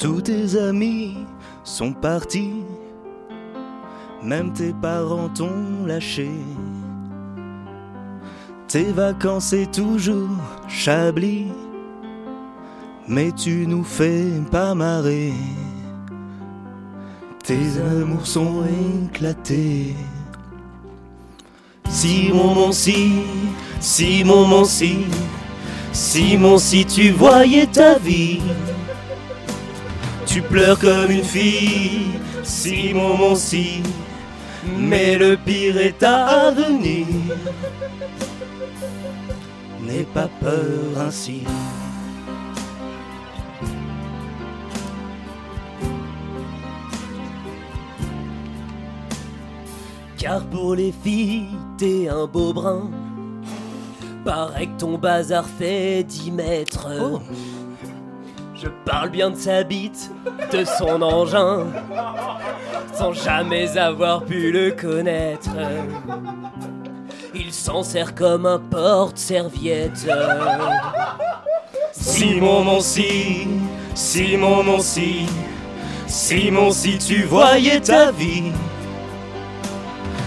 Tous tes amis sont partis, même tes parents t'ont lâché. Tes vacances c'est toujours Chablis, mais tu nous fais pas marrer. Tes amours sont éclatés. Simon mon si, Simon mon si, Simon si tu voyais ta vie, tu pleures comme une fille, Simon mon si, mais le pire est à venir. N'aie pas peur ainsi. Car pour les filles, t'es un beau brin. Paraît que ton bazar fait 10 mètres. Je parle bien de sa bite, de son engin, sans jamais avoir pu le connaître. Il s'en sert comme un porte-serviette. Simon mon si, Simon mon si, Simon si tu voyais ta vie.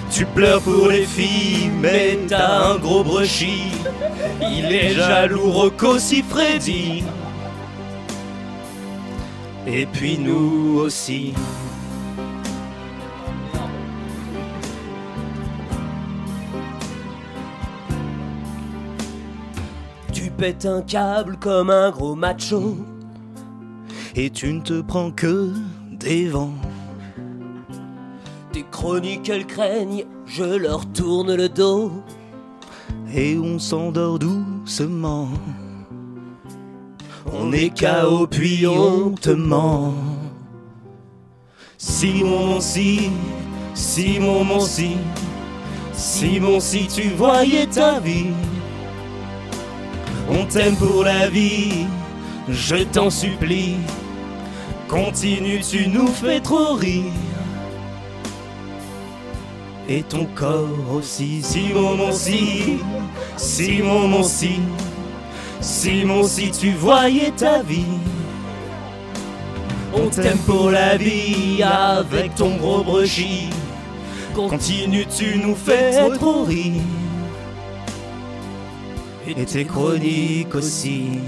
Tu pleures pour les filles, mais t'as un gros brushis. Il est jaloux, Rocco si Freddy. Et puis nous aussi. Tu pètes un câble comme un gros macho. Et tu ne te prends que des vents. Tes chroniques elles craignent, je leur tourne le dos. Et on s'endort doucement. On est KO puis on te ment. Simon si, Simon mon si, Simon si tu voyais ta vie. On t'aime pour la vie, je t'en supplie. Continue, tu nous fais trop rire. Et ton corps aussi, Simon mon si, Simon mon Simon si tu voyais ta vie. On t'aime pour la vie avec ton gros brushis. Continue, tu nous fais trop rire. Et tes chroniques aussi.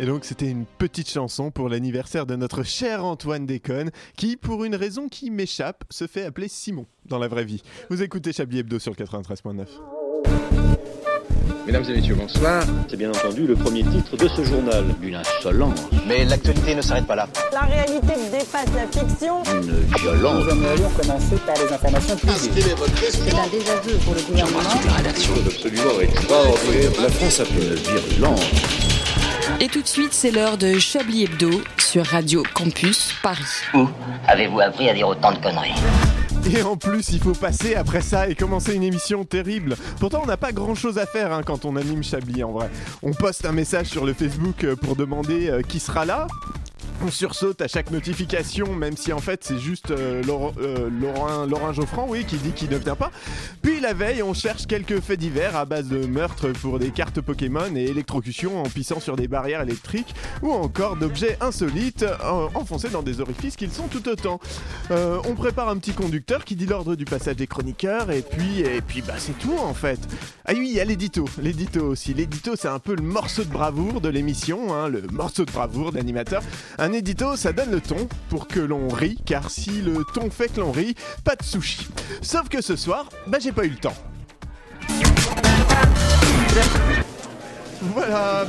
Et donc c'était une petite chanson pour l'anniversaire de notre cher Antoine Déconne, qui pour une raison qui m'échappe se fait appeler Simon dans la vraie vie. Vous écoutez Chablis Hebdo sur le 93.9. Mesdames et messieurs, bonsoir. C'est bien entendu le premier titre de ce journal. Une insolence, Mais l'actualité ne s'arrête pas là. La réalité dépasse la fiction. une violence. Nous aimerions commencer par les informations privées. C'est un désaveu pour le gouvernement. La rédaction est absolument extraordinaire. La France a fait une virulence. Et tout de suite, c'est l'heure de Chablis Hebdo sur Radio Campus Paris. Où avez-vous appris à dire autant de conneries Et en plus, il faut passer après ça et commencer une émission terrible. Pourtant, on n'a pas grand chose à faire hein, quand on anime Chablis en vrai. On poste un message sur le Facebook euh, pour demander euh, qui sera là. On sursaute à chaque notification, même si en fait c'est juste euh, euh, Laurent, Geoffrand, oui, qui dit qu'il ne vient pas. Puis la veille, on cherche quelques faits divers à base de meurtres pour des cartes Pokémon et électrocution en pissant sur des barrières électriques, ou encore d'objets insolites euh, enfoncés dans des orifices qu'ils sont tout autant. Euh, on prépare un petit conducteur qui dit l'ordre du passage des chroniqueurs, et puis, et puis bah c'est tout en fait. Ah oui, il y a l'édito, l'édito aussi. L'édito, c'est un peu le morceau de bravoure de l'émission, hein, le morceau de bravoure d'animateur. Édito, ça donne le ton pour que l'on rit, car si le ton fait que l'on rit, pas de sushi. Sauf que ce soir, bah j'ai pas eu le temps. Voilà.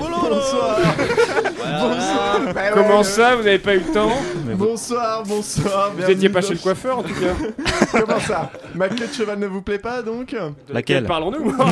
Bonsoir. Bonsoir. Bah ouais, Comment le- ça, vous n'avez pas eu le temps Bonsoir, bonsoir. Vous étiez pas bienvenue chez le coiffeur en tout cas dans- Comment ça? Ma queue de cheval ne vous plaît pas donc? Laquelle? Parlons-nous Écoutez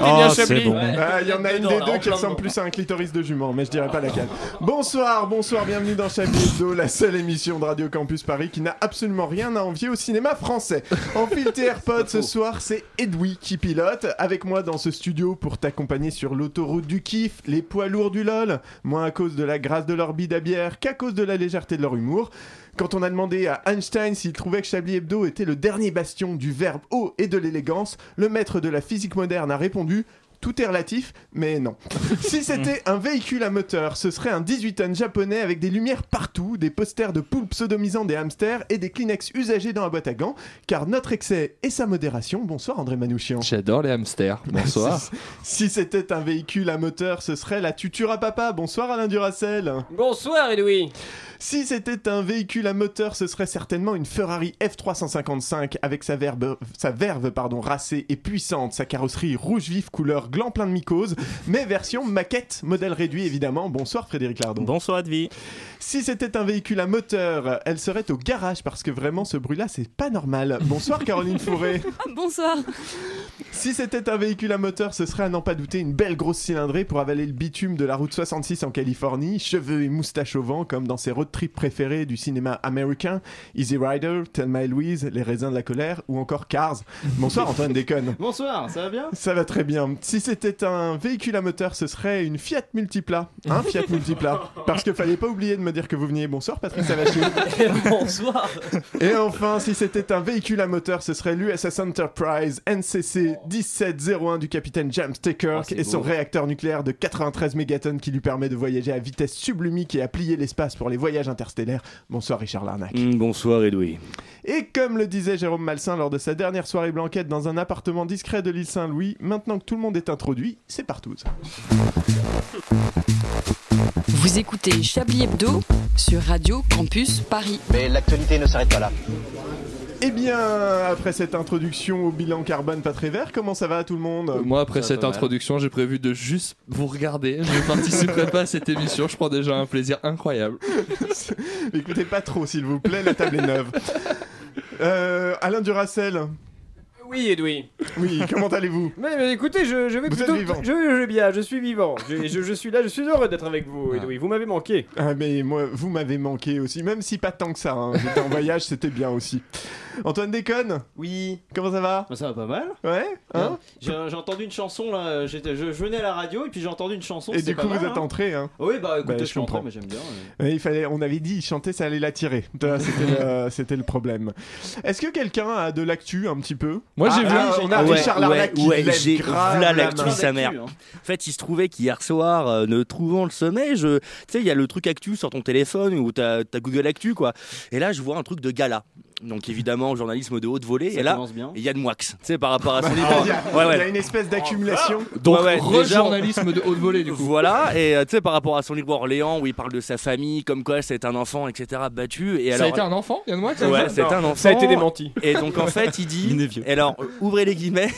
Oh, bien c'est Chablis bon. Ah, Il y en a une des deux qui ressemble plus à un clitoris de jument, mais je dirais pas laquelle. Bonsoir, bonsoir, bienvenue dans Chablis Hebdo, la seule émission de Radio Campus Paris qui n'a absolument rien à envier au cinéma français. En filtre AirPod ce soir, c'est Edoui qui pilote, avec moi dans ce studio pour t'accompagner sur l'autoroute du kiff, les poids lourds du LOL, moins à cause de la grâce de leur bide à bière qu'à cause de la légèreté de leur humour. Quand on a demandé à Einstein s'il trouvait que Chablis Hebdo était le dernier bastion du verbe haut et de l'élégance, le maître de la physique moderne a répondu Tout est relatif, mais non. si c'était un véhicule à moteur, ce serait un 18 tonnes japonais avec des lumières partout, des posters de poules sodomisant des hamsters et des Kleenex usagés dans la boîte à gants. Car notre excès et sa modération. Bonsoir André Manouchian. J'adore les hamsters. Bonsoir. si si c'était un véhicule à moteur, ce serait la tuture à papa. Bonsoir Alain Duracel. Bonsoir Edoui. Si c'était un véhicule à moteur, ce serait certainement une Ferrari F355 avec sa verve, sa verve pardon, racée et puissante, sa carrosserie rouge vif couleur gland plein de mycose, mais version maquette, modèle réduit évidemment. Bonsoir Frédéric Lardon. Bonsoir Advi. Si c'était un véhicule à moteur, elle serait au garage parce que vraiment ce bruit-là c'est pas normal. Bonsoir Caroline Fourré. Bonsoir. Si c'était un véhicule à moteur, ce serait à n'en pas douter une belle grosse cylindrée pour avaler le bitume de la route 66 en Californie, cheveux et moustaches au vent comme dans ses road trips préférés du cinéma américain, Easy Rider, Thelma et Louise, Les raisins de la colère ou encore Cars. Bonsoir Antoine Déconne. Bonsoir, ça va bien? Ça va très bien. Si c'était un véhicule à moteur, ce serait une Fiat Multipla. Un Fiat Multipla. Parce que fallait pas oublier de me dire que vous veniez. Bonsoir Patrick Savachier. Bonsoir. Et enfin, si c'était un véhicule à moteur, ce serait l'USS Enterprise NCC 1701 du capitaine James Taker c'est et son beau. réacteur nucléaire de 93 mégatonnes qui lui permet de voyager à vitesse sublumique et à plier l'espace pour les voyages interstellaires. Bonsoir Richard Larnac. Mm, bonsoir Edoui. Et comme le disait Jérôme Malsain lors de sa dernière soirée blanquette dans un appartement discret de l'île Saint-Louis, maintenant que tout le monde est introduit, c'est partout. Vous écoutez Chablis Hebdo sur Radio Campus Paris. Mais l'actualité ne s'arrête pas là. Eh bien, après cette introduction au bilan carbone pas très vert, comment ça va tout le monde? Moi, après Ça cette introduction, j'ai prévu de juste vous regarder. Je ne participerai pas à cette émission. Je prends déjà un plaisir incroyable. Écoutez pas trop, s'il vous plaît, la table est neuve. Euh, Alain Duracel, Oui Edoui. oui, comment allez-vous Mais, mais écoutez, je, je vais Vous plutôt. êtes vivant. Je, je vais bien, je suis vivant. Je, je- je suis là, je suis heureux d'être avec vous, Edoui. Vous m'avez manqué. ah, mais moi, vous m'avez manqué aussi, même si pas tant que ça. hein. J'étais en voyage, c'était bien aussi. Antoine Déconne, Oui. comment ça va Bah, ça va pas mal. Ouais hein J'ai j'ai entendu une chanson là, j'étais- je, je venais à la radio et puis j'ai entendu une chanson. Et du pas coup, mal, vous êtes hein. entré, hein Oui, bah écoutez, Bah, je je suis entré, comprends. mais j'aime bien. Ouais, il fallait, on avait dit, chanter, ça allait l'attirer. C'était le, c'était le problème. Est-ce que quelqu'un a de l'actu un petit peu? Moi, j'ai Ah, vu. ah, on a Ouais, Richard ouais, qui ouais, j'ai grave v'là la l'actu, sa mère. Hein. En fait, il se trouvait qu'hier soir, euh, ne trouvant le sommeil, je... tu sais, il y a le truc actu sur ton téléphone ou t'as as Google Actu, quoi. Et là, je vois un truc de gala. Donc, évidemment, journalisme de haute volée. Ça et là, il y a de Moix, tu sais, par rapport à son livre. Il y, a, Ouais, il y a ouais. une espèce d'accumulation. Donc, Ouais, ouais, déjà, journalisme de haute volée, du coup. Voilà, et euh, tu sais, par rapport à son livre Orléans, où il parle de sa famille, comme quoi c'est un enfant, etc., battu. Et Ça alors, a été un enfant, Yann Moix Ouais, c'est un enfant. Ça a été démenti. Et donc en fait, il dit. Il est vieux. et alors, ouvrez les guillemets.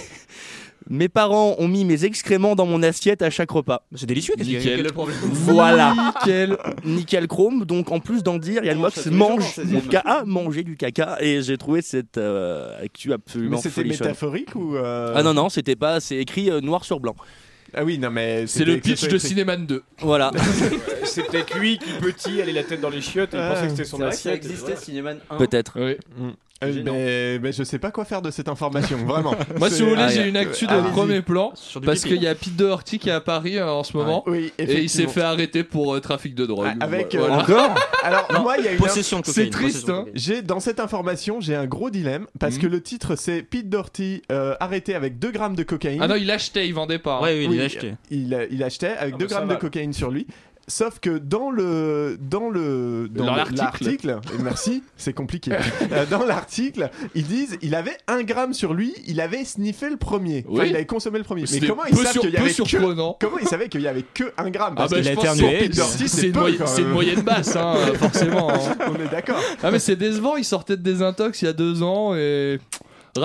Mes parents ont mis mes excréments dans mon assiette à chaque repas. C'est délicieux, qu'est-ce qu'il y a Nickel. Quel est le problème Voilà. Nickel. Nickel chrome. Donc en plus d'en dire, Yann Mox mange mon 16e. ca- a mangé du caca et j'ai trouvé cette euh, actu Mais absolument c'était folichonne. métaphorique ou. euh, Ah non non, c'était pas, c'est écrit euh, noir sur blanc. Ah oui, non, mais. C'est c'était- le pitch c'était de. Cinéman 2. Voilà. C'est peut-être lui qui, petit, allait la tête dans les chiottes et il Ah. pensait que c'était son que ça assiette. existait, Cinéman 1. Peut-être. Oui. Euh, mais, mais je sais pas quoi faire de cette information, vraiment. Moi, si vous voulez, Ah, j'ai une actu de premier plan. Parce qu'il y a Pete Doherty qui est à Paris euh, en ce moment. Oui, Et il s'est fait arrêter pour euh, trafic de drogue. Ah, avec, Voilà. euh, Encore Alors, moi, il y a une. Possession de C'est triste, hein. J'ai dans cette information, j'ai un gros dilemme parce Mhm. que le titre c'est Pete Doherty euh, arrêté avec 2 grammes de cocaïne. Ah non, il achetait, il vendait pas. hein. Ouais, oui, il Oui, l'a acheté. il, il achetait avec Ah 2 bah, ça grammes de cocaïne sur lui. Sauf que dans le dans le dans Dans le- l'article. merci, c'est compliqué. Euh, dans l'article, ils disent il avait un gramme sur lui, il avait sniffé le premier. Enfin, il avait consommé le premier. Mais comment ils savent qu'il y avait que surprenant. comment ils savaient qu'il y avait que un gramme? Ah Parce bah, que je a éternué, c'est une, moyenne basse, hein, forcément. hein. On est d'accord. Ah mais c'est décevant, il sortait de désintox il y a deux ans et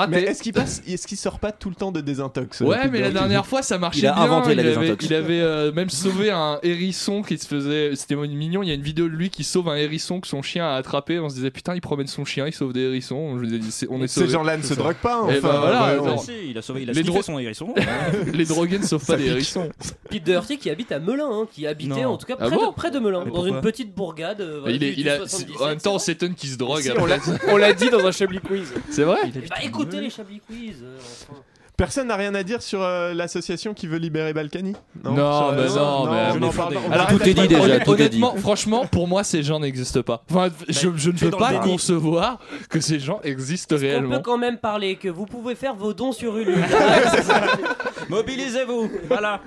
Mais est-ce qu'il passe est-ce qu'il sort pas tout le temps de désintox Ouais, mais la dernière fois ça marchait Il a bien. inventé il, la avait, désintox. il avait euh, même sauvé un hérisson qui se faisait. C'était mignon. Il y a une vidéo de lui qui sauve un hérisson que son chien a attrapé. On se disait putain, il promène son chien, il sauve des hérissons. Je on est Ces gens-là ne se droguent pas, Eh enfin. ben voilà. Si, il a sauvé, il a Les dro- son hérisson. Les drogués ne sauvent pas pique. hérissons. Pete Doherty qui habite à Melun, hein, qui habitait Non. en tout cas Ah près, bon de, près de Melun, dans une petite bourgade. euh, il est, du- il du a, 77, en même temps, c'est c'est Ton qui se drogue. Après. on l'a- on dit dans un Chablis Quiz. C'est vrai Bah à écoutez les Chablis Quiz. euh, enfin. Personne n'a rien à dire sur euh, l'association qui veut libérer Balkany? Non, mais non, mais- je n'en parle pas. On Alors, arrête tout est dit déjà, Honnêtement, tout est dit. franchement, pour moi, ces gens n'existent pas. Enfin, je, je ne peux dans le pas déni. concevoir que ces gens existent On peut réellement. quand même parler que vous pouvez faire vos dons sur Ulule? Mobilisez-vous Voilà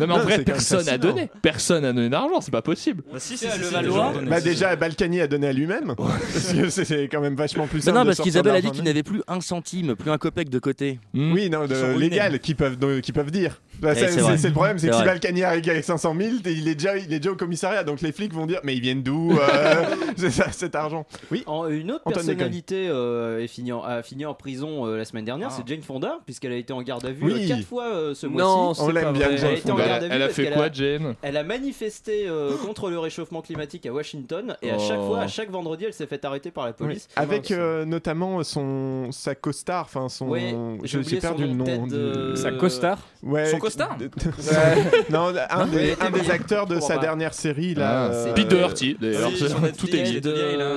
Non, mais en Non, vrai, c'est quand même personne a fascinant. donné. Personne n'a donné d'argent, c'est pas possible. Bah, si, si, si, le Valois. Bah déjà, Balkany a donné à lui-même. Parce que c'est- c'est quand même vachement plus simple. non, de parce sortir qu'Isabelle a dit l'argent qu'il n'avait plus un centime, plus un copec de côté. Hmm. Oui, non, de- sont ruinés. légal, qui peuvent, de- qui peuvent dire. Bah, Eh, c'est c'est vrai. c'est le problème, c'est C'est que si vrai. Balkany arrive avec 500 000, il est, déjà, il est déjà au commissariat, donc les flics vont dire, mais ils viennent d'où euh, c'est ça, cet argent Oui. En- une autre Antoine personnalité euh, est fini en- a fini en prison euh, la semaine dernière, Ah. c'est Jane Fonda, puisqu'elle a été en garde à vue Oui. euh, quatre fois euh, ce Non, mois-ci. On c'est l'aime pas bien. Jane Elle a été en Fonda. Garde à vue Elle a fait quoi, Jane Elle a manifesté euh, contre le réchauffement climatique à Washington et à chaque Oh. fois, à chaque vendredi, elle s'est fait arrêter par la Oui. police. Avec euh, notamment son sa costar, enfin son, j'ai je j'ai perdu le nom de de- Sa costard Ouais. Son costard de- Non, un, des, mais- un des acteurs de Comprends sa pas. dernière série là. Ah, euh, Pete Doherty, d'ailleurs. Oui, Tout est de-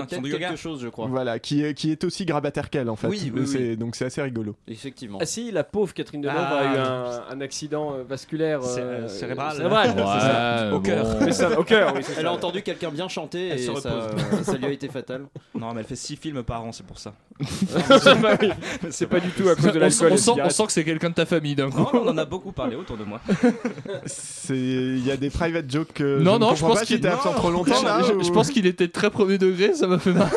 son de quelque chose, je crois. Voilà, qui est, qui est aussi grabataire qu'elle en fait. Oui, oui, oui. Donc c'est assez rigolo. Effectivement. Ah si, la pauvre Catherine Deneuve Ah, a eu oui. un, accident euh, vasculaire euh, cérébral. cérébral, Ouais, c'est ça. Au cœur. Ça- au cœur, oui, Elle ça. a entendu quelqu'un bien chanter Elle et se ça, lui a été fatal. Non, mais elle fait 6 films par an, c'est pour ça. C'est pas du tout à cause de On, l'alcool. on des sent, on sent que c'est quelqu'un de ta famille d'un coup. Non, on en a beaucoup parlé autour de moi. Il y a des private jokes que Non, je non, je pense qu'il- J'étais absent trop longtemps là. je, pense qu'il était très premier degré, ça m'a fait mal.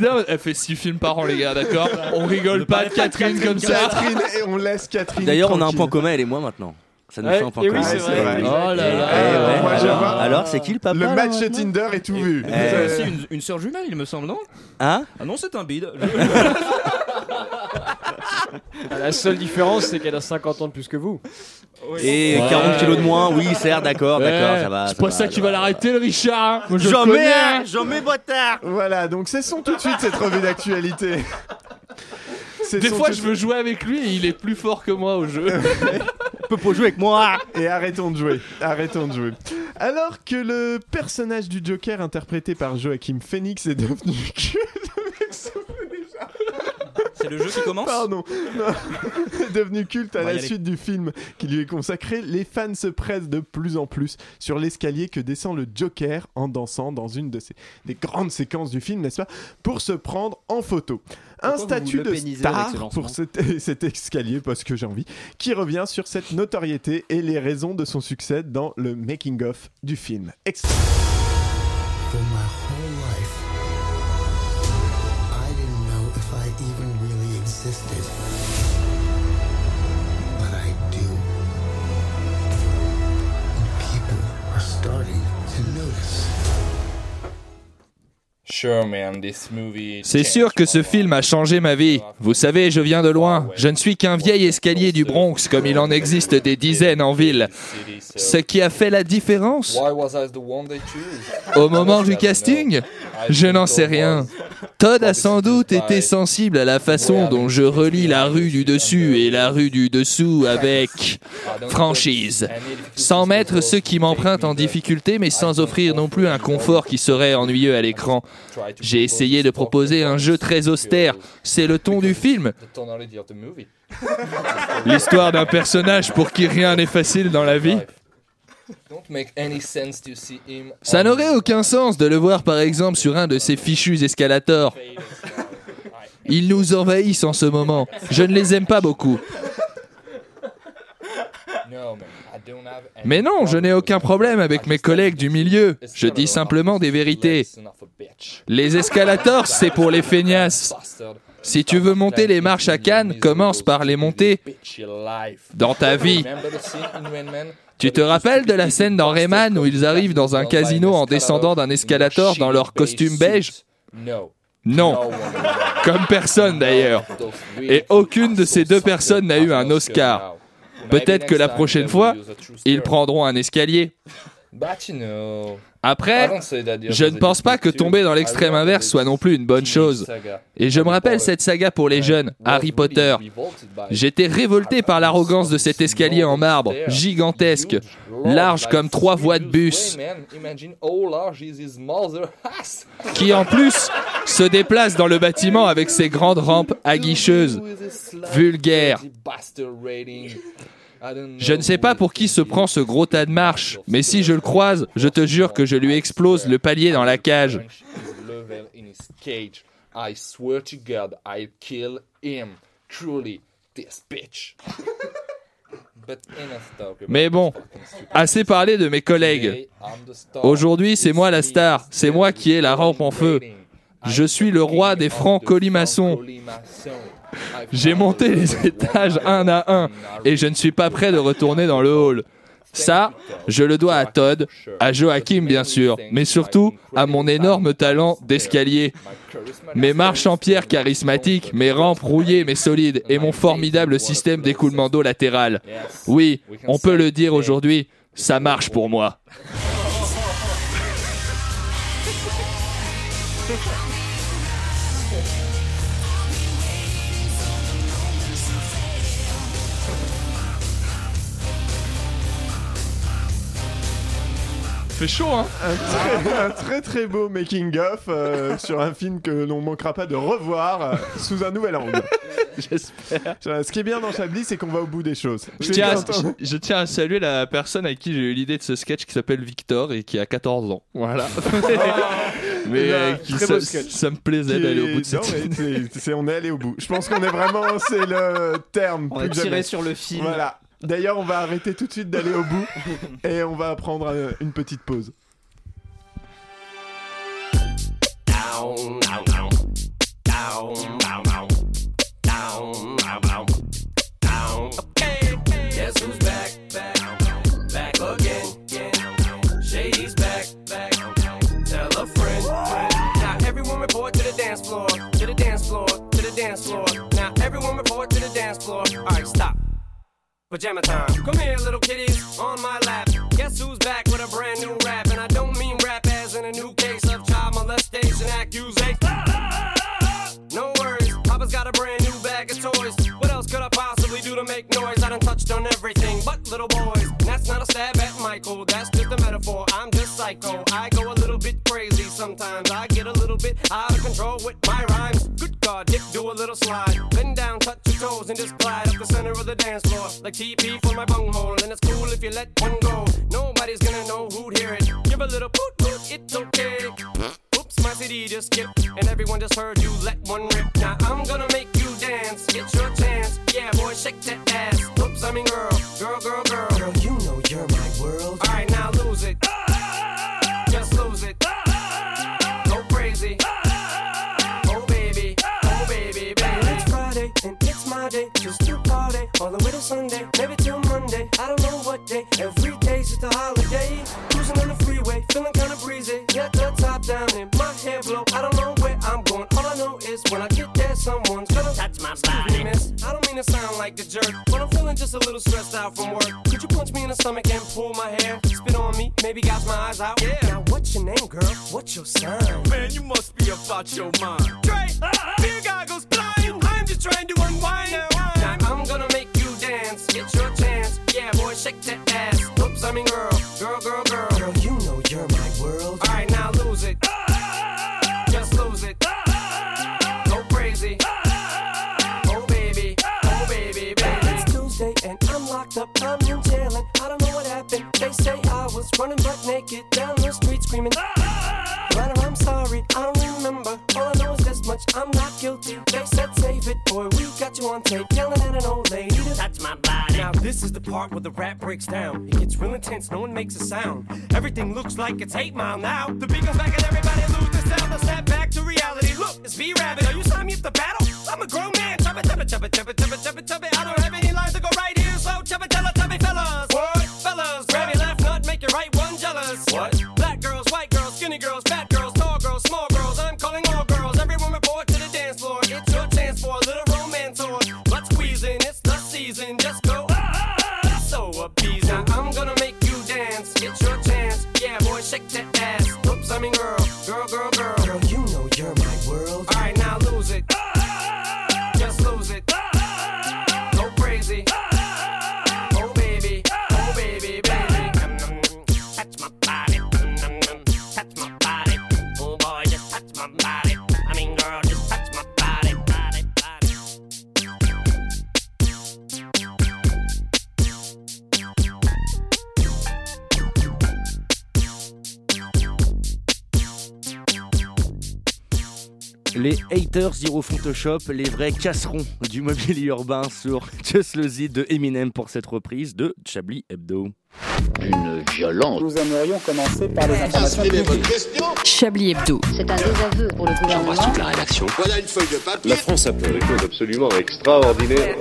Là, Elle fait 6 films par an, les gars, d'accord On rigole pas de Catherine comme ça. Catherine et on laisse Catherine. D'ailleurs, on a un point commun, elle et moi maintenant. Ça nous Ouais, et oui, c'est vrai. vrai. Oh là là. Eh ouais, moi, je alors, c'est qui le papa Le là, match maintenant Tinder est tout vu. Eh. Vous avez Euh, aussi une, une sœur jumelle, il me semble, non? Hein? Ah non, c'est un bide. Ah, La seule différence, c'est qu'elle a 50 ans de plus que vous. Et Ouais. 40 kilos de moins, oui, certes, d'accord, d'accord, ça va. C'est pas ça qui va l'arrêter, le Richard. hein. Moi, je le J'en mets, hein. un, j'en mets bâtard Voilà, donc cessons tout de suite cette revue d'actualité. Des fois, je veux jouer avec lui et il est plus fort que moi au jeu. Peux pas jouer avec moi Et arrêtons de jouer. Arrêtons de jouer. Alors que le personnage du Joker interprété par Joachim Phoenix est devenu culte. C'est le jeu qui commence Pardon. Non. est devenu culte à la suite du film qui lui est consacré. Les fans se pressent de plus en plus sur l'escalier que descend le Joker en dansant dans une de des grandes séquences du film, n'est-ce pas Pour se prendre en photo. Un Pourquoi statut de star pour cet, cet escalier, parce que j'ai envie, qui revient sur cette notoriété et les raisons de son succès dans le making-of du film. C'est sûr que ce film a changé ma vie. Vous savez, je viens de loin. Je ne suis qu'un vieil escalier du Bronx, comme il en existe des dizaines en ville. Ce qui a fait la différence? Au moment du casting Je n'en sais rien. Todd a sans doute été sensible à la façon dont je relis la rue du dessus et la rue du dessous avec franchise. Sans mettre ceux qui m'empruntent en difficulté, mais sans offrir non plus un confort qui serait ennuyeux à l'écran. J'ai essayé de proposer un jeu très austère. C'est le ton du film. L'histoire d'un personnage pour qui rien n'est facile dans la vie. Ça n'aurait aucun sens de le voir par exemple sur un de ces fichus escalators. Ils nous envahissent en ce moment. Je ne les aime pas beaucoup. Mais non, je n'ai aucun problème avec mes collègues du milieu. Je dis simplement des vérités. Les escalators, c'est pour les feignasses. Si tu veux monter les marches à Cannes, commence par les monter dans ta vie. Tu te rappelles de la scène dans Rayman où ils arrivent dans un casino en descendant d'un escalator dans leur costume beige? Non. Comme personne d'ailleurs. Et aucune de ces deux personnes n'a eu un Oscar. Peut-être que la prochaine fois, ils prendront un escalier. Après, je ne pense pas que tomber dans l'extrême inverse soit non plus une bonne chose. Et je me rappelle cette saga pour les jeunes, Harry Potter. J'étais révolté par l'arrogance de cet escalier en marbre, gigantesque, large comme trois voies de bus, qui en plus se déplace dans le bâtiment avec ses grandes rampes aguicheuses. Vulgaire. Je ne sais pas pour qui se prend ce gros tas de marches, mais si je le croise, je te jure que je lui explose le palier dans la cage. I swear to God, I'll kill him. Truly, this bitch. But enough talk about Mais bon, assez parlé de mes collègues. Aujourd'hui, c'est moi la star, c'est moi qui ai la rampe en feu. Je suis le roi des francs colimaçons. J'ai monté les étages un à un et je ne suis pas prêt de retourner dans le hall. Ça, je le dois à Todd, à Joachim bien sûr, mais surtout à mon énorme talent d'escalier. Mes marches en pierre charismatiques, mes rampes rouillées mais solides et mon formidable système d'écoulement d'eau latéral. Oui, on peut le dire aujourd'hui, ça marche pour moi. fait chaud, hein un très, un très très beau making of euh, sur un film que l'on manquera pas de revoir euh, sous un nouvel angle. J'espère. Ce qui est bien dans Chablis, c'est qu'on va au bout des choses. Je tiens, à, je, je tiens à saluer la personne avec qui j'ai eu l'idée de ce sketch qui s'appelle Victor et qui a 14 ans. Voilà. mais euh, qui, ça, ça, me plaisait d'aller au bout de non, cette On est allé au bout. Je pense qu'on est vraiment, c'est le terme. On plus a tiré jamais. sur le fil. Voilà. D'ailleurs, on va arrêter tout de suite d'aller au bout et on va prendre euh, une petite pause. Down, down, down. Down, down, down. Down, down, down. Down. Pajama time. Come here, little kitties, you know you're my world. All right, now lose it. Just lose it. Go crazy. Oh baby, oh baby, baby. It's Tuesday and I'm locked up. I'm in jail and I don't know what happened. They say I was running butt naked down the street screaming. This is the part where the rap breaks down. It gets real intense, no one makes a sound. Everything looks like it's 8 mile now. The beat goes back and everybody loses sound. Snap back to reality. Look, it's V-Rabbit. Are you signing me up to battle? I'm a grown man. Chubba, chubba, chubba, chubba, chubba, chubba, chubba. I don't have any lines to go Les haters diront Photoshop, les vrais casserons du mobilier urbain sur Just Lose de Eminem pour cette reprise de Chablis Hebdo. Une violence. Nous aimerions commencer par les informations. Chablis Hebdo. C'est un désaveu pour le gouvernement. la rédaction. Voilà une feuille de papier. La France a fait des choses absolument extraordinaires.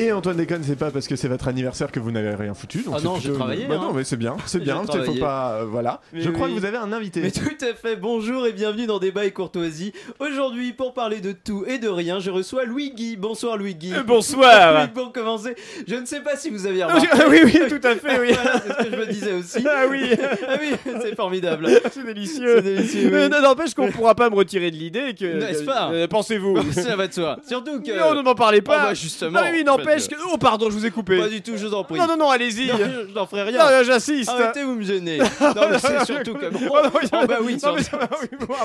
Et Antoine Déconne, c'est pas parce que c'est votre anniversaire que vous n'avez rien foutu. donc Ah non, j'ai travaillé, Bah hein. non, mais c'est bien, c'est bien. Il faut pas, euh, voilà. Mais Je crois que vous avez un invité. Mais tout à fait, bonjour et bienvenue dans Débat et Courtoisie. Aujourd'hui, pour parler de tout et de rien, je reçois Louis Guy. Bonsoir Louis Guy. Euh, bonsoir. Oui, pour commencer, je ne sais pas si vous aviez remarqué. Ah oui, oui, tout à fait, oui. Voilà, c'est ce que je me disais aussi. Ah oui. ah oui, c'est formidable. C'est délicieux. C'est délicieux, Mais oui. non, N'empêche qu'on pourra pas me retirer de l'idée que. N'est-ce pas Euh, Pensez-vous Ça va de soi. Surtout que. Non, ne m'en parlez pas. Ah bah, justement. Ah oui, n'empêche que. Oh, pardon, je vous ai coupé. Pas du tout, je vous en prie. Non, non, non, allez-y. Je n'en ferai rien. Non, non, j'insiste. Arrêtez, vous me gênez. Non, mais c'est surtout que. Oh, non, Oh, bah oui, ah,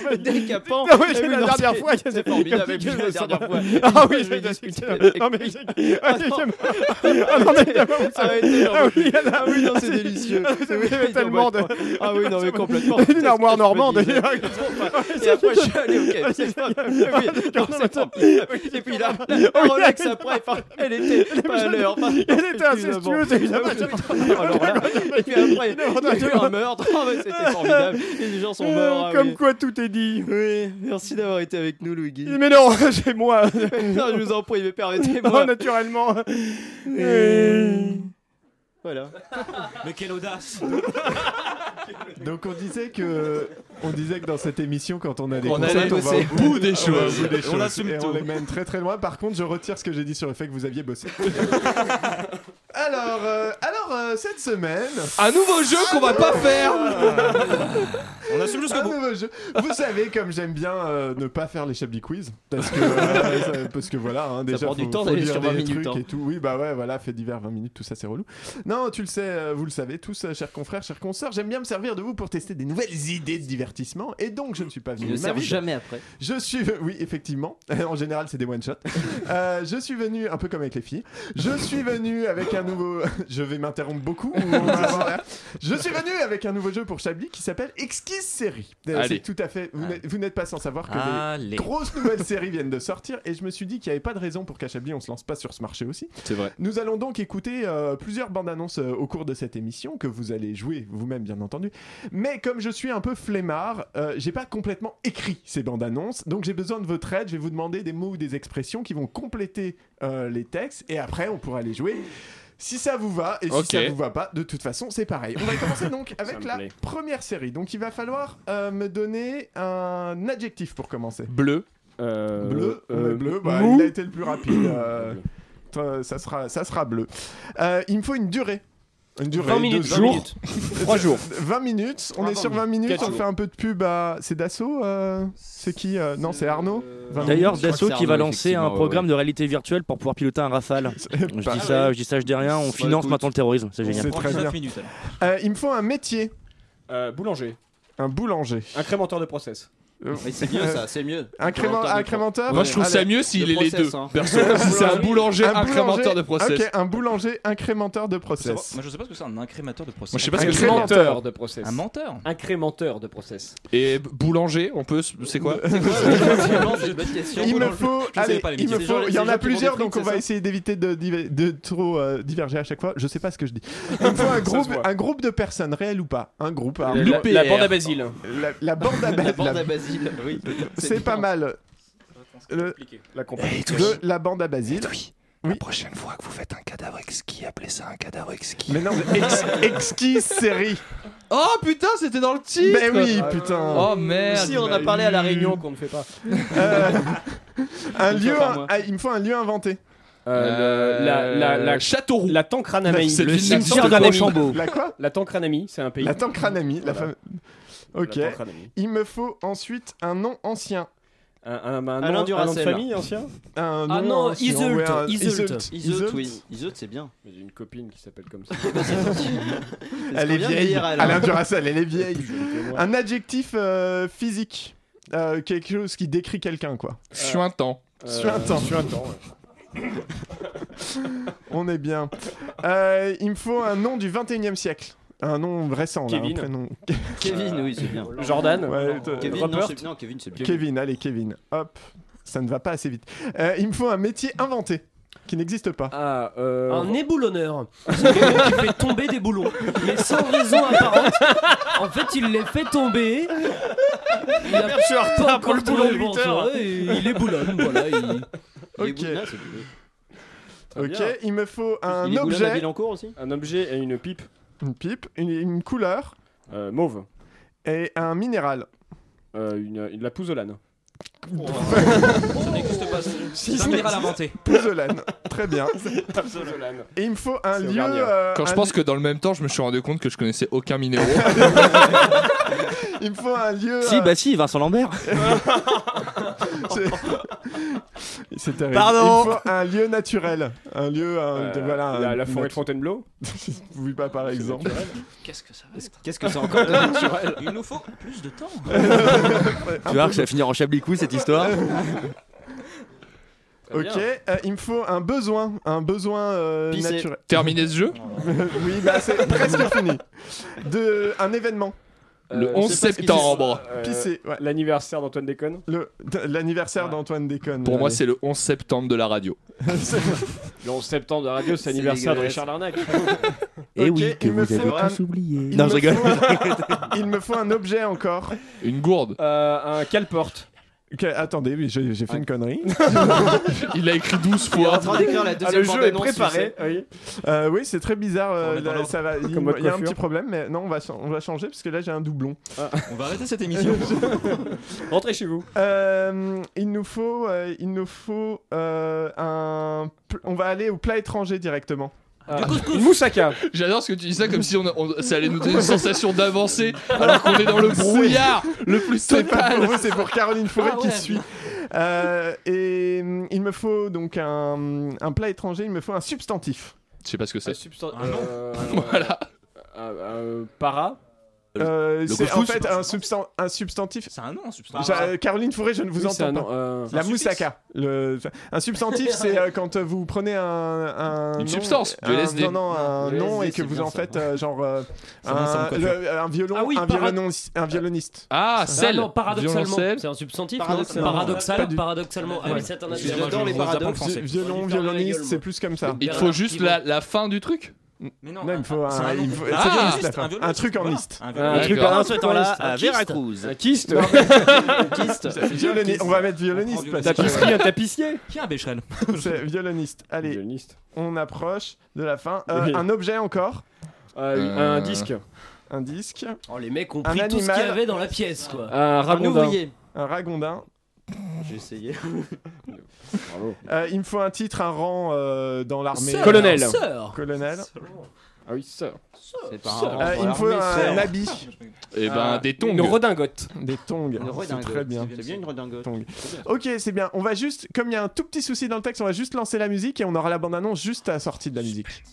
bah, décapant. Non, oui, c'est la dernière c'est- fois. C'est formidable. La dernière fois. Ah oui, je vais discuter Non, mais. Ah, Ah, non. Ah non, mais. Arrêtez, Ah oui, ah, oui, non, c'est délicieux. Oui, il y avait oui, tellement de- Ah oui, non, mais complètement. Une armoire normande. Et après, je suis allé au KFC. Oui, c'est. Et puis là, Rolex après, elle était pas à l'heure. Elle était incestueuse, évidemment. Alors là, et puis après, il y a eu un meurtre. Ah, C'était formidable. Et les gens sont morts. ah Comme quoi tout est dit. Oui, merci d'avoir été avec nous, Louis Guy. Mais non, c'est moi. Non, je vous en prie, mais Oh, permettez-moi. naturellement. Voilà. Mais quelle audace Donc on disait que on disait que dans cette émission quand on a des On concepts, on va au bout des on choses. bout des On choses. assume et on tout. les mène très très loin. Par contre, je retire ce que j'ai dit sur le fait que vous aviez bossé. alors euh, alors euh, cette semaine Un nouveau jeu qu'on va pas faire On assume jusqu'au un bout. nouveau jeu. Vous savez comme j'aime bien euh, ne pas faire les Chablis quiz parce que euh, ça- parce que voilà hein, déjà prend du faut- temps faut d'aller lire sur des 20 minutes, trucs hein. et tout. Oui bah ouais voilà fait divers 20 minutes tout ça c'est relou. Non tu le sais vous le savez tous chers confrères chers consoeurs j'aime bien me servir de vous pour tester des nouvelles idées de divertissement et donc je ne suis pas Ils venu ne servent jamais après. Je suis, oui, effectivement. en général, c'est des one shot. Euh, je suis venu un peu comme avec les filles. Je suis venu avec un nouveau. je vais m'interrompre beaucoup. je suis venu avec un nouveau jeu pour Chablis qui s'appelle Exquise Série. Euh. C'est tout à fait. Vous n'êtes- vous n'êtes pas sans savoir que Allez. les grosses nouvelles séries viennent de sortir et je me suis dit qu'il n'y avait pas de raison pour qu'à Chablis on se lance pas sur ce marché aussi. C'est vrai. Nous allons donc écouter euh, plusieurs bandes annonces euh, au cours de cette émission que vous allez jouer vous-même bien entendu. Mais comme je suis un peu flemmard, euh, j'ai pas complètement écrit ces bandes annonces, donc j'ai besoin de votre aide. Je vais vous demander des mots ou des expressions qui vont compléter euh, les textes et après on pourra les jouer. Si ça vous va et si ça vous va pas, de toute façon c'est pareil. On va commencer donc avec la plaît. première série. Donc il va falloir euh, me donner un adjectif pour commencer. Bleu. Bleu, bleu, bah, il a été le plus rapide. ça, sera, ça sera bleu. Il me faut une durée. Une durée 20 minutes, de 20 jours. minutes. 3 jours. 20 minutes, on est sur 20 20 minutes, on jours. fait un peu de pub à. C'est Dassault euh, C'est qui euh, Non, c'est Arnaud 20 D'ailleurs. Dassault qui c'est va Arnaud, lancer un programme de réalité virtuelle pour pouvoir piloter un Rafale. Je dis ça, je dis ça, je dis rien. On finance écoute. maintenant le terrorisme, c'est génial. C'est très bien. 19 minutes. Euh, il me faut un métier, Euh, boulanger. un boulanger. Incrémenteur de process. Euh, c'est mieux ça, c'est mieux. Incrément- Incrémenteur Moi je trouve ça mieux s'il est les deux. hein. Perso, si c'est un boulanger Un incrémenteur de process. Ok, un boulanger incrémenteur de process. Moi je sais pas ce que c'est un incrémenteur de process. Moi je sais pas ce que c'est. Incrémenteur. Incrémenteur de process. Un menteur Incrémenteur de process. Et boulanger, on peut. C'est quoi? Il me faut, il me faut, il y en a plusieurs, donc on va essayer d'éviter de, trop euh, diverger à chaque fois. Je sais pas ce que je dis. Il me faut un groupe, un de personnes, réel ou pas, un groupe. La, bande à Basile. la bande à Basile, Basile, oui. c'est pas mal. Le- La compagnie. de la bande à Basile. La prochaine fois que vous faites un cadavre exquis, appelez ça un cadavre exquis. Mais non, mais ex- exquise série. Oh putain, c'était dans le titre Mais oui, putain. Oh merde Si, on a parlé à la réunion qu'on ne fait pas. Euh, un lieu, ah, il me faut un lieu inventé. Euh, le- la, la, la, Châteauroux. la Tancranami. C'est Le le cimetière de Rochambeau. La quoi? La Tancranami, c'est un pays. La Tancranami, la. Ok. Il me faut ensuite un nom ancien. Un, un, un, Alain nom, un nom de famille ancien? Un Ah nom non, ancien, Iseult, ouais, un- oui. C'est bien. J'ai une copine qui s'appelle comme ça. Elle est vieille. Alain. Duracell, elle est vieille. Un adjectif euh, physique. Euh, quelque chose qui décrit quelqu'un, quoi. Suintant. Suintant. Suintant, On est bien. Euh, il me faut un nom du 21 e siècle. Un nom récent, là, un Kevin. prénom. Kevin, oui, c'est bien. Jordan. Ouais, t- Kevin, non, Rupert. c'est- non, Kevin, c'est bien. Kevin, allez, Kevin. Hop, ça ne va pas assez vite. Euh, il me faut un métier inventé qui n'existe pas. Ah, euh... Un éboulonneur. C'est quelqu'un qui fait tomber des boulons. Mais sans raison apparente. En fait, il les fait tomber. Il a Je suis en retard pas pour le boulon de bon 8 heures. choix et il éboulonne. Voilà, il... Ok, ok. bien. Il me faut un Il est boulonne objet, Billancourt aussi Un objet et une pipe. Une pipe, une, une couleur Euh, mauve. et un minéral. Euh, une, une- la pouzzolane. Ça n'existe pas. C'est un minéral inventé. Pouzzolane. Très bien. Pouzzolane. Et il me faut un C'est lieu. Euh, Quand je un pense que dans le même temps, je me suis rendu compte que je connaissais aucun minéraux. Il me faut un lieu. Si, euh, bah si, Vincent Lambert. c'est- C'est terrible. Pardon. Il me faut un lieu naturel. Un lieu. un- Euh, voilà. la, un- la forêt de Fontainebleau. Oui, pas par exemple. Qu'est-ce que ça va être Qu'est-ce que c'est encore de naturel Il nous faut plus de temps. Tu vois que ça va finir en chablicou cette histoire? Ok, euh, il me faut un besoin, un besoin euh, naturel. Terminer ce jeu? Oui, bah c'est presque fini. De un événement. Le Euh, 11 ce qu'il septembre. dit. Euh, ouais. L'anniversaire d'Antoine Déconne. Le l'anniversaire d'Antoine Déconne. Pour moi, Allez. c'est le 11 septembre de la radio. Le 11 septembre de la radio, c'est C'est l'anniversaire de. Richard Larnac. Et Ok, oui, que il me vous avez faut un- tous oublié. Non, je rigole. il me faut un objet encore. Une gourde. Euh, un calporte. Attendez, j'ai fait une connerie. Il a écrit 12 Il est en fois. train d'écrire la Ah, deuxième le jeu est préparé. Oui. Euh, oui, c'est très bizarre. euh, là, ça va, il, y a un petit problème, mais non, on va, ch- on va changer parce que là j'ai un doublon. On va arrêter cette émission. Rentrez chez vous. Euh, il nous faut, euh, il nous faut euh, un. On va aller au plat étranger directement. Ah, Une moussaka. J'adore ce que tu dis ça comme si on, on- ça allait nous donner une sensation d'avancer alors qu'on est dans le brouillard le plus C'est pas total. pour vous, c'est pour Caroline Fourré Ah qui ouais. suit. Euh, et hum, il me faut donc un, un plat étranger, il me faut un substantif. Je sais pas ce que c'est. Un nom. euh, Voilà. un- un para. Euh, Le c'est en fait un, substan- un substantif. C'est un nom, substance. J'a- Caroline Fourré, je ne vous Oui, un entends nom, pas. euh, La un moussaka. Le... Un substantif, c'est euh, quand euh, vous prenez un, un Une nom- substance, un- LSD. Non, non, un nom et que vous en ça. faites euh, genre euh, un, le- un violon, Ah oui, un, para- un violoniste. Ah, Ah celle. non, paradoxalement. C'est un substantif, Paradoxal, paradoxalement. Ah oui, c'est un J'adore les paradoxes. Violon, violoniste, c'est plus comme ça. Il faut juste la fin du truc Mais non. Non, il me faut un, nom. il faut- Ah, un fin. un un truc en liste. Un Un truc. Pendant ce temps-là, Un à. Veracruz. Un kyste. On va mettre violoniste. Tapisserie, un tapissier. Qui a un Becherel C'est violoniste. Allez, Violoniste. on approche de la fin. Euh, Oui. Un objet encore. Euh, Euh, Un disque. Un disque. Oh, les mecs ont Un pris tout ce qu'il y avait dans la pièce, quoi. Un Un ragondin. ouvrier. Un ragondin. J'ai essayé. Bravo. Euh, il me faut un titre, un rang euh, dans l'armée. Sœur, Colonel. sœur. Colonel. Ah oui, ça. C'est pas Ça. un Euh, il me faut un habit. Eh ben, des tongs. Une redingote. Des tongs. Une C'est redingote. très bien. C'est bien une redingote. Tongs. Ok, c'est bien. On va juste, comme il y a un tout petit souci dans le texte, on va juste lancer la musique et on aura la bande-annonce juste à la sortie de la musique.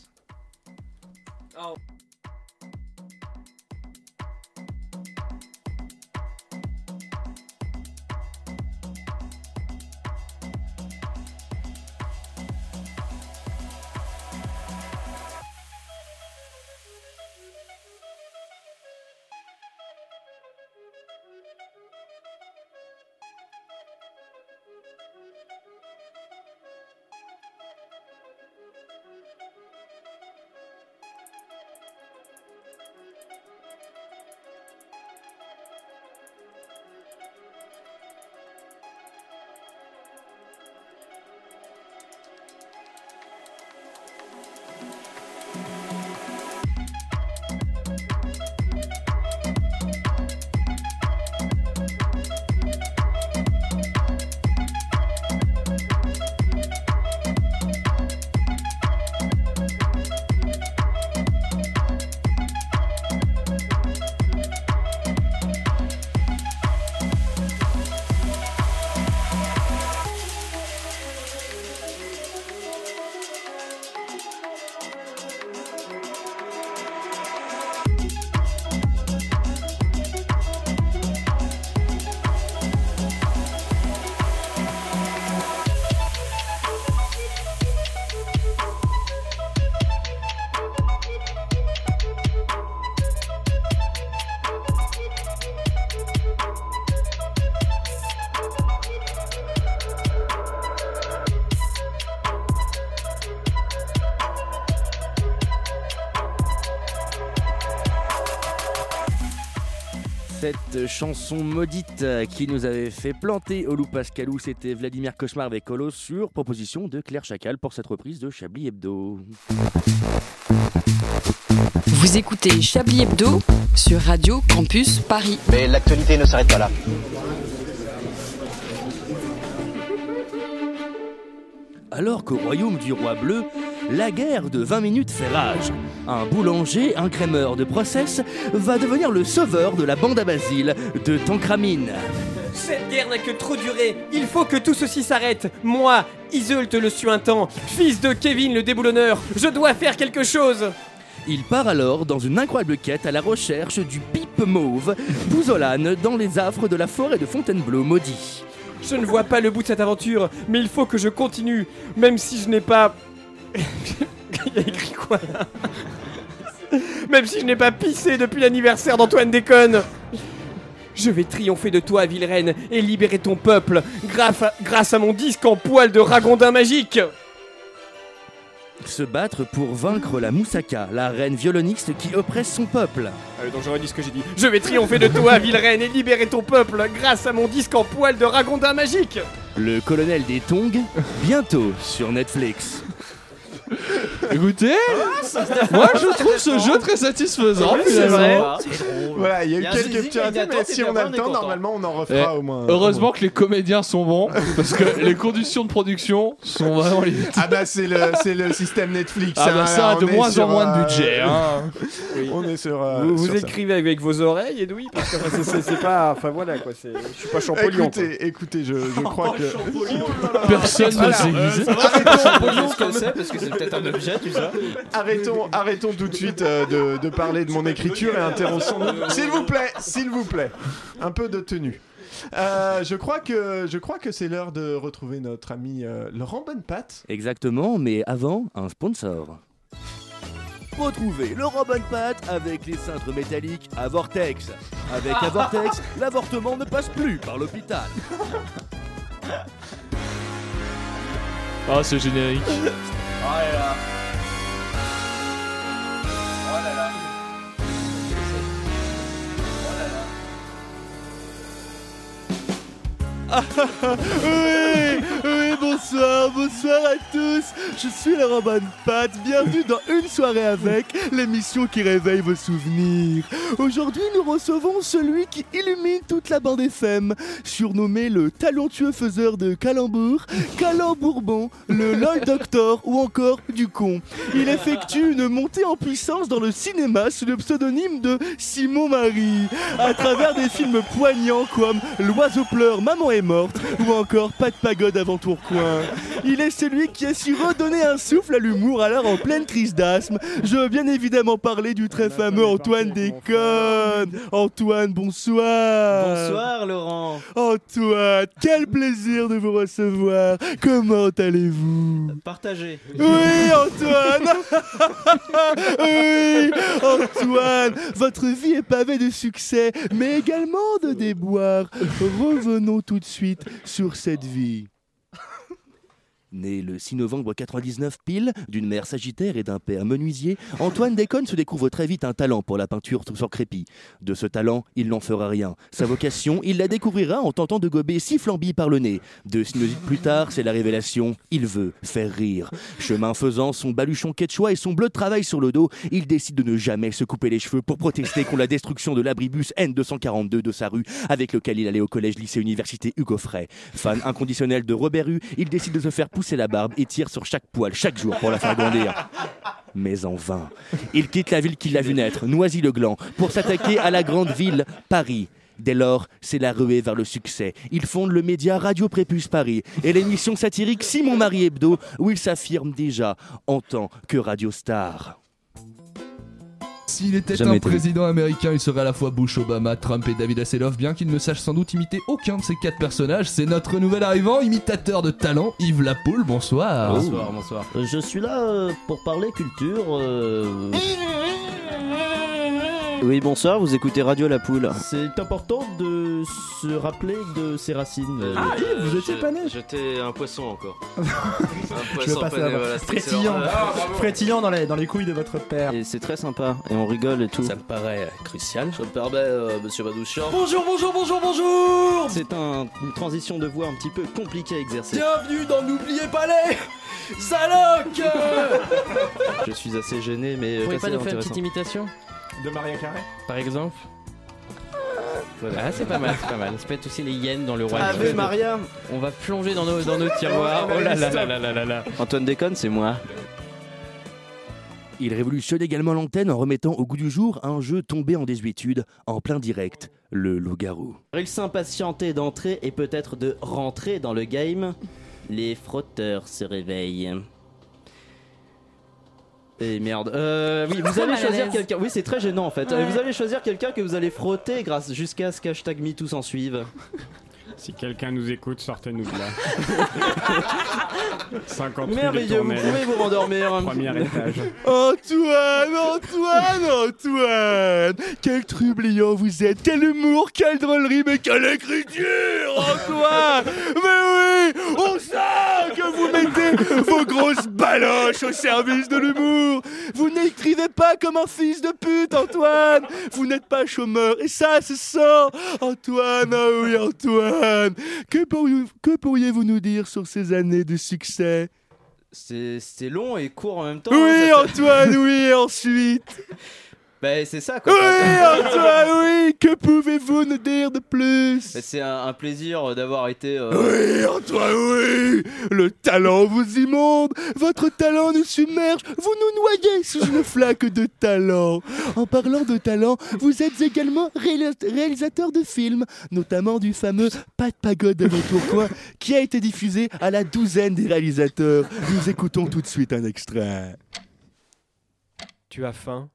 Chanson maudite qui nous avait fait planter au loup Pascalou. C'était Vladimir Cauchemar avec Colo sur proposition de Claire Chacal pour cette reprise de Chablis Hebdo. Vous écoutez Chablis Hebdo sur Radio Campus Paris. Mais l'actualité ne s'arrête pas là. Alors qu'au royaume du roi bleu, la guerre de 20 minutes fait rage. Un boulanger, un crémeur de process, va devenir le sauveur de la bande à Basile de Tancramine. Cette guerre n'a que trop duré. Il faut que tout ceci s'arrête. Moi, Iseult le suintant, fils de Kevin le déboulonneur, je dois faire quelque chose. Il part alors dans une incroyable quête à la recherche du pipe mauve, Bouzolane, dans les affres de la forêt de Fontainebleau maudit. Je ne vois pas le bout de cette aventure, mais il faut que je continue, même si je n'ai pas. il y a écrit quoi là Même si je n'ai pas pissé depuis l'anniversaire d'Antoine Déconne je vais triompher de toi, Villereine, et libérer ton peuple grâce à, grâce à mon disque en poil de ragondin magique Se battre pour vaincre la Moussaka, la reine violoniste qui oppresse son peuple. Ah oui, donc j'aurais dit ce que j'ai dit. Je vais triompher de toi, Villereine, et libérer ton peuple grâce à mon disque en poil de ragondin magique Le colonel des Tongs, bientôt sur Netflix. Écoutez, moi je trouve ce jeu très satisfaisant. Oui, c'est vrai. Voilà, il y a eu quelques petits ratés, mais si on a le temps, normalement on en Eh, refera au moins. heureusement que les comédiens sont bons parce que les conditions de production sont vraiment limites. Ah bah c'est le, c'est le système Netflix. Ah bah hein, ça, de moins en moins de euh, budget. hein. On est sur. euh, Vous, écrivez avec vos oreilles, Edoui Parce que c'est- pas. Enfin voilà quoi, je suis pas Champollion. Écoutez, écoutez, je, crois que. Personne ne euh, ça va, Champollion, ce que c'est, parce que c'est peut-être un objet, tu sais. arrêtons, arrêtons tout de suite euh, de, de parler de mon écriture et interrompons. S'il vous plaît, s'il vous plaît, un peu de tenue. Euh, je crois que je crois que c'est l'heure de retrouver notre ami euh, Laurent Bonnepatte. Exactement, mais avant, un sponsor. Retrouvez le Robin Pat avec les cintres métalliques à Vortex. Avec un Vortex, l'avortement ne passe plus par l'hôpital. Ah, ce générique. 哎呀，我来啦。Oui, oui, bonsoir, bonsoir à tous. Je suis le Robin Pat. Bienvenue dans Une soirée avec, l'émission qui réveille vos souvenirs. Aujourd'hui, nous recevons celui qui illumine toute la bande FM, surnommé le talentueux faiseur de calembours, Calembourbon, le LOL Doctor ou encore du con. Il effectue une montée en puissance dans le cinéma sous le pseudonyme de Simon Marie, à travers des films poignants comme L'oiseau pleure, maman est morte ou encore Pas de pagode avant Tourcoing. Il est celui qui a su redonner un souffle à l'humour alors en pleine crise d'asthme. Je veux bien évidemment parler du très fameux Antoine Déconne. Antoine, bonsoir. Bonsoir Laurent. Antoine, quel plaisir de vous recevoir. Comment allez-vous? Partagez. oui, Antoine Oui, Antoine Votre vie est pavée de succès, mais également de déboires. Revenons tout de suite sur cette vie. Né le 6 novembre 99 pile, d'une mère sagittaire et d'un père menuisier, Antoine Déconne se découvre très vite un talent pour la peinture tout sans crépi. De ce talent, il n'en fera rien. Sa vocation, il la découvrira en tentant de gober six flambis par le nez. Deux synonymes plus tard, c'est la révélation, il veut faire rire. Chemin faisant, son baluchon quechua et son bleu de travail sur le dos, il décide de ne jamais se couper les cheveux pour protester contre la destruction de l'abribus N242 de sa rue, avec lequel il allait au collège lycée université Hugo Frey. Fan inconditionnel de Robert Hue, il décide de se faire pousser la barbe et tire sur chaque poil chaque jour pour la faire grandir. Mais en vain. Il quitte la ville qui l'a vu naître, Noisy-le-Gland, pour s'attaquer à la grande ville, Paris. Dès lors, c'est la ruée vers le succès. Il fonde le média Radio Prépuce Paris et l'émission satirique Simon Marie Hebdo, où il s'affirme déjà en tant que radio star. S'il était Jamais un président américain, il serait à la fois Bush, Obama, Trump et David Hasselhoff, bien qu'il ne sache sans doute imiter aucun de ces quatre personnages. C'est notre nouvel arrivant, imitateur de talent, Yves Lapoule, bonsoir. Bonsoir, bonsoir. Je suis là euh, pour parler culture. euh, Oui, bonsoir, vous écoutez Radio La Poule. C'est important de se rappeler de ses racines. euh, Ah, Yves, vous étiez pas né J'étais un poisson encore. un Je poisson veux passer pané, voilà, frétillant, excellent. frétillant dans les, dans les couilles de votre père. Et c'est très sympa, et on rigole et tout. Ça me paraît crucial. Ça me permet, euh, monsieur Badouchian. Bonjour, bonjour, bonjour, bonjour C'est un- une transition de voix un petit peu compliquée à exercer. Bienvenue dans N'oubliez pas les Zaloc Je suis assez gêné, mais. Vous euh, pouvez pas nous faire une petite imitation? De Maria Carré Par exemple Ah, c'est pas mal, c'est pas mal. Ça peut être aussi les hyènes dans le roi. Ave. Maria On va plonger dans nos, dans nos tiroirs. Oh là là là là là là là. Antoine Déconne, c'est moi. Il révolutionne également l'antenne en remettant au goût du jour un jeu tombé en désuétude en plein direct, le loup-garou. Il s'impatientait d'entrer et peut-être de rentrer dans le game. Les frotteurs se réveillent. Et merde. Euh, oui, vous allez choisir quelqu'un. Oui, c'est très gênant en fait. Euh, Ouais. Vous allez choisir quelqu'un que vous allez frotter grâce jusqu'à ce qu'hashtag MeToo s'en suive. Si quelqu'un nous écoute, sortez-nous de là. 50 rue des Merveilleux, vous pouvez vous rendormir. Premier étage. Antoine, Antoine, Antoine. Quel trublion vous êtes. Quel humour, quelle drôlerie, mais quelle écriture, Antoine. Mais oui, on sent que vous mettez vos grosses baloches au service de l'humour. Vous n'écrivez pas comme un fils de pute, Antoine. Vous n'êtes pas chômeur, et ça se sent Antoine, ah oui, Antoine Que que pourriez-vous nous dire sur ces années de succès? C'est c'est long et court en même temps. Oui, hein, ça- Antoine, oui, ensuite Bah, c'est ça quoi. Oui, Antoine, oui Que pouvez-vous nous dire de plus? Bah, C'est un, un plaisir d'avoir été. euh, Oui, Antoine, oui Le talent vous immonde Votre talent nous submerge Vous nous noyez sous une flaque de talent En parlant de talent, vous êtes également réalis- réalisateur de films, notamment du fameux Pas de pagode de mon tourcoing, qui a été diffusé à la douzaine des réalisateurs. Nous écoutons tout de suite un extrait. Tu as faim?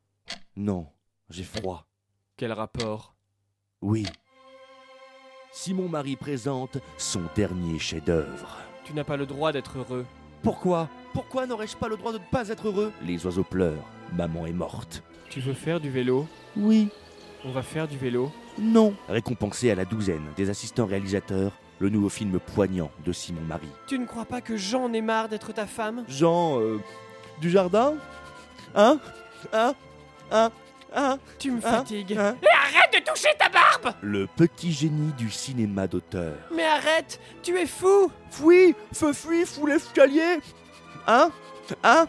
Non, j'ai froid. Quel rapport? Oui. Simon Marie présente son dernier chef-d'œuvre. Tu n'as pas le droit d'être heureux. Pourquoi? Pourquoi n'aurais-je pas le droit de ne pas être heureux? Les oiseaux pleurent. Maman est morte. Tu veux faire du vélo? Oui. On va faire du vélo? Non. Récompensé à la douzaine des assistants réalisateurs, le nouveau film poignant de Simon Marie. Tu ne crois pas que Jean ait marre d'être ta femme? Jean, euh, du jardin? Hein? Hein? Hein Hein Tu me Hein fatigues. Hein Et arrête de toucher ta barbe Le petit génie du cinéma d'auteur. Mais arrête Tu es fou Fouille Feu fuit, fou l'escalier Hein Hein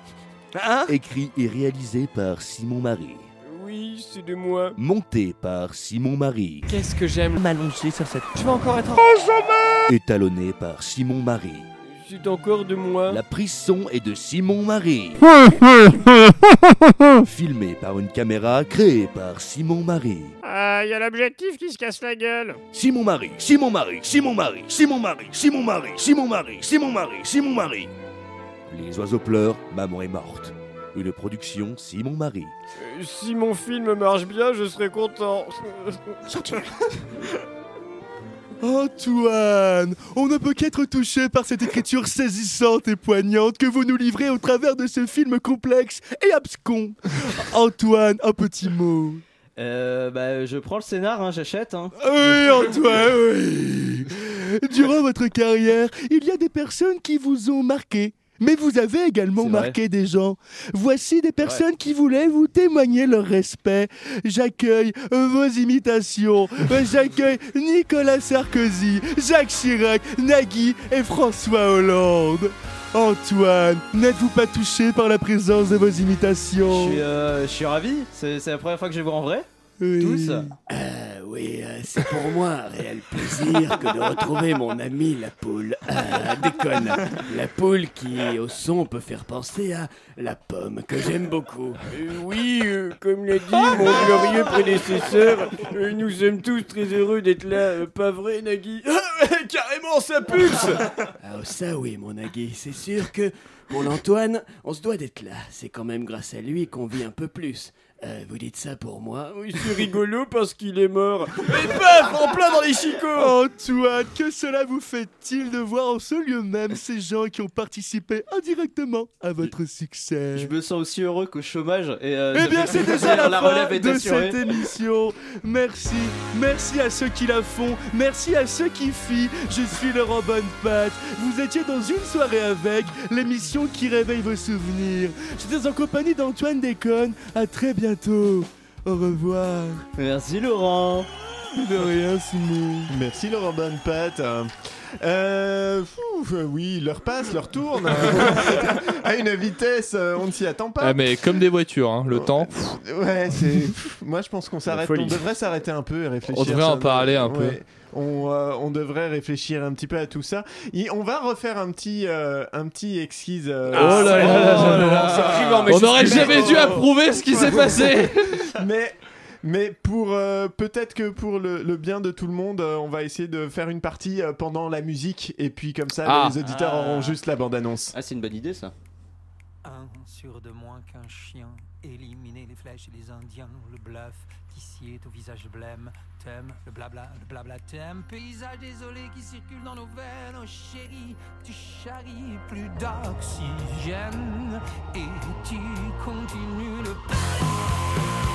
Hein Écrit et réalisé par Simon Marie. Oui, c'est de moi. Monté par Simon Marie. Qu'est-ce que j'aime M'allonger sur cette Je vais encore être... Étalonné par Simon Marie. C'est encore de moi. La prise son est de Simon Marie. Filmé par une caméra créée par Simon Marie. Ah, il y a l'objectif qui se casse la gueule. Simon Marie, Simon Marie, Simon Marie, Simon Marie, Simon Marie, Simon Marie, Simon Marie, Simon Marie. Les oiseaux pleurent, maman est morte. Une production Simon Marie. Euh, Si mon film marche bien, je serai content. Antoine, on ne peut qu'être touché par cette écriture saisissante et poignante que vous nous livrez au travers de ce film complexe et abscon. Antoine, un petit mot. Euh, bah, je prends le scénar, hein, j'achète. Hein. Oui, Antoine, oui. Durant votre carrière, il y a des personnes qui vous ont marqué. Mais vous avez également marqué des gens. Voici des personnes qui voulaient vous témoigner leur respect. J'accueille euh, vos imitations. Euh, J'accueille Nicolas Sarkozy, Jacques Chirac, Nagui et François Hollande. Antoine, n'êtes-vous pas touché par la présence de vos Je imitations suis, euh, je suis ravi. C'est la première fois que je vais voir en vrai. Oui. Tous? Euh, oui, euh, c'est pour moi un réel plaisir que de retrouver mon ami la poule. Euh, déconne. La poule qui, au son, peut faire penser à la pomme, que j'aime beaucoup. Euh, oui, comme l'a dit mon glorieux prédécesseur, nous sommes tous très heureux d'être là, pas vrai Nagui? Carrément, ça pulse Ah, ça oui, mon Nagui, c'est sûr que pour l'Antoine, on se doit d'être là. C'est quand même grâce à lui qu'on vit un peu plus. Euh, vous dites ça pour moi Oui, c'est rigolo parce qu'il est mort. Et paf, en plein dans les chicots Antoine, que cela vous fait-il de voir en ce lieu même ces gens qui ont participé indirectement à votre succès Je me sens aussi heureux qu'au chômage. Et, euh, Eh bien, c'est déjà la, la fin relève est de assurée. cette émission. Merci, merci à ceux qui la font, merci à ceux qui fient. Je suis Laurent Bonnepatte. Vous étiez dans une soirée avec l'émission qui réveille vos souvenirs. J'étais en compagnie d'Antoine Déconne. À très bientôt. Au revoir. Merci Laurent. De rien, Simon. Merci Laurent Bonnepatte. Euh, fou, euh, oui, leur passe, leur tourne à une vitesse, euh, on ne s'y attend pas. Ah, mais comme des voitures, hein, le temps. Ouais, c'est. Moi, je pense qu'on s'arrête. On devrait s'arrêter un peu et réfléchir. On devrait en parler un peu. Ouais. On, euh, on devrait réfléchir un petit peu à tout ça. Et on va refaire un petit, euh, un petit exquise. euh, Oh là là là là là là. c'est privé, mais On n'aurait jamais dû approuver ce qui s'est passé. mais. Mais pour euh, peut-être que pour le, le bien de tout le monde, euh, on va essayer de faire une partie euh, pendant la musique et puis comme ça Ah. les auditeurs Ah. auront juste la bande annonce. Ah, c'est une bonne idée ça. Sur de moins qu'un chien, éliminer les flèches et les indiens, le bluff, t'ici est au visage blême, thème, le blabla, le blabla thème, paysage désolé qui circule dans nos veines, oh chérie, tu charries plus d'oxygène, et tu continues le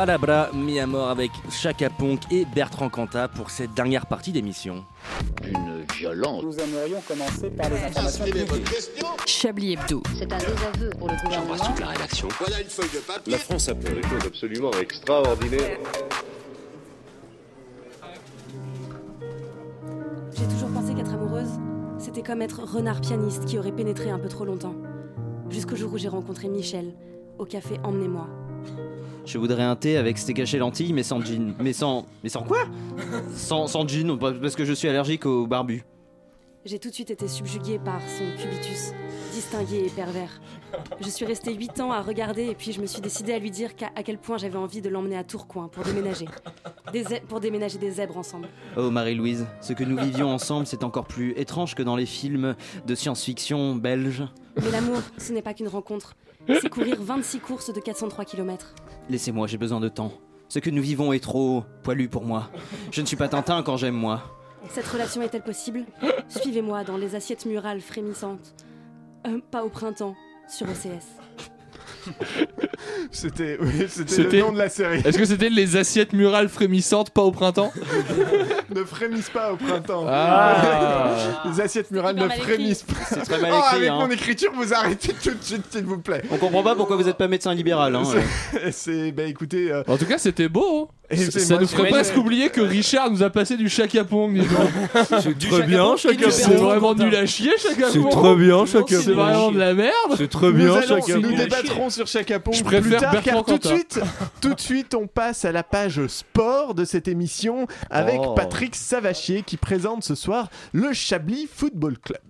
Palabra mis à mort avec Chaka Ponk et Bertrand Cantat pour cette dernière partie d'émission. Une violence. Nous aimerions commencer par les informations publiques. Chablis Hebdo. C'est un désaveu pour le gouvernement. toute la rédaction. Voilà une feuille de papier. La France a fait des choses absolument extraordinaires. J'ai toujours pensé qu'être amoureuse, c'était comme être renard pianiste qui aurait pénétré un peu trop longtemps. Jusqu'au jour où j'ai rencontré Michel, au café Emmenez-moi. Je voudrais un thé avec steak haché lentilles, mais sans gin. Mais sans. Mais sans quoi? Sans, sans gin, parce que je suis allergique au barbu. J'ai tout de suite été subjuguée par son cubitus, distingué et pervers. Je suis restée 8 ans à regarder et puis je me suis décidée à lui dire à quel point j'avais envie de l'emmener à Tourcoing pour déménager. Des pour déménager des zèbres ensemble. Oh Marie-Louise, ce que nous vivions ensemble, c'est encore plus étrange que dans les films de science-fiction belges. Mais l'amour, ce n'est pas qu'une rencontre. C'est courir 26 courses de 403 km. Laissez-moi, j'ai besoin de temps. Ce que nous vivons est trop poilu pour moi. Je ne suis pas Tintin quand j'aime moi. Cette relation est-elle possible? Suivez-moi dans les assiettes murales frémissantes. Euh, pas au printemps, sur OCS. C'était oui, c'était C'était- le nom de la série. Est-ce que c'était les assiettes murales frémissantes, pas au printemps ne frémissent pas au printemps. Ah. Les assiettes murales ne frémissent pas. C'est très mal Oh, écrit, avec hein. mon écriture, vous arrêtez tout de suite, s'il vous plaît. On comprend pas pourquoi vous êtes pas médecin libéral. Hein, C'est- C'est, bah écoutez. euh, En tout cas, c'était beau. hein. Et Ça c'est ça moi, nous ferait presque oublier que Richard nous a passé du Chaka Pong. dis donc. C'est très bien, Chaka C'est vraiment nul à chier, Chaka C'est très bien, Chaka C'est vraiment de la merde. C'est très nous bien, débattrons sur Chaka Pong Je plus tard, car tout de suite, tout de suite, on passe à la page sport de cette émission avec Oh. Patrick Savachier qui présente ce soir le Chablis Football Club.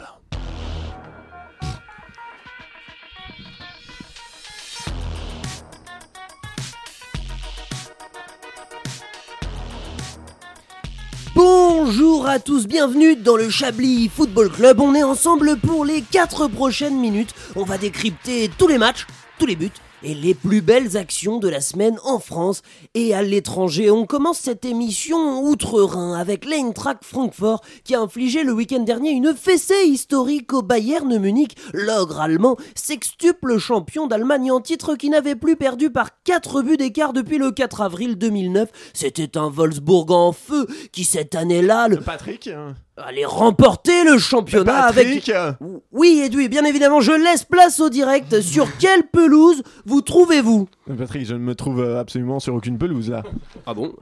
Bonjour à tous, bienvenue dans le Chablis Football Club. On est ensemble pour les 4 prochaines minutes. On va décrypter tous les matchs, tous les buts et les plus belles actions de la semaine en France et à l'étranger. On commence cette émission outre-Rhin avec l'Eintracht Francfort qui a infligé le week-end dernier une fessée historique au Bayern Munich. L'ogre allemand, sextuple champion d'Allemagne en titre qui n'avait plus perdu par 4 buts d'écart depuis le 4 avril 2009. C'était un Wolfsburg en feu qui cette année-là le Patrick hein. Allait remporter le championnat Patrick avec... Oui, Edoui, bien évidemment, je laisse place au direct. Sur quelle pelouse vous trouvez-vous? Patrick, je ne me trouve euh, absolument sur aucune pelouse là. Ah bon?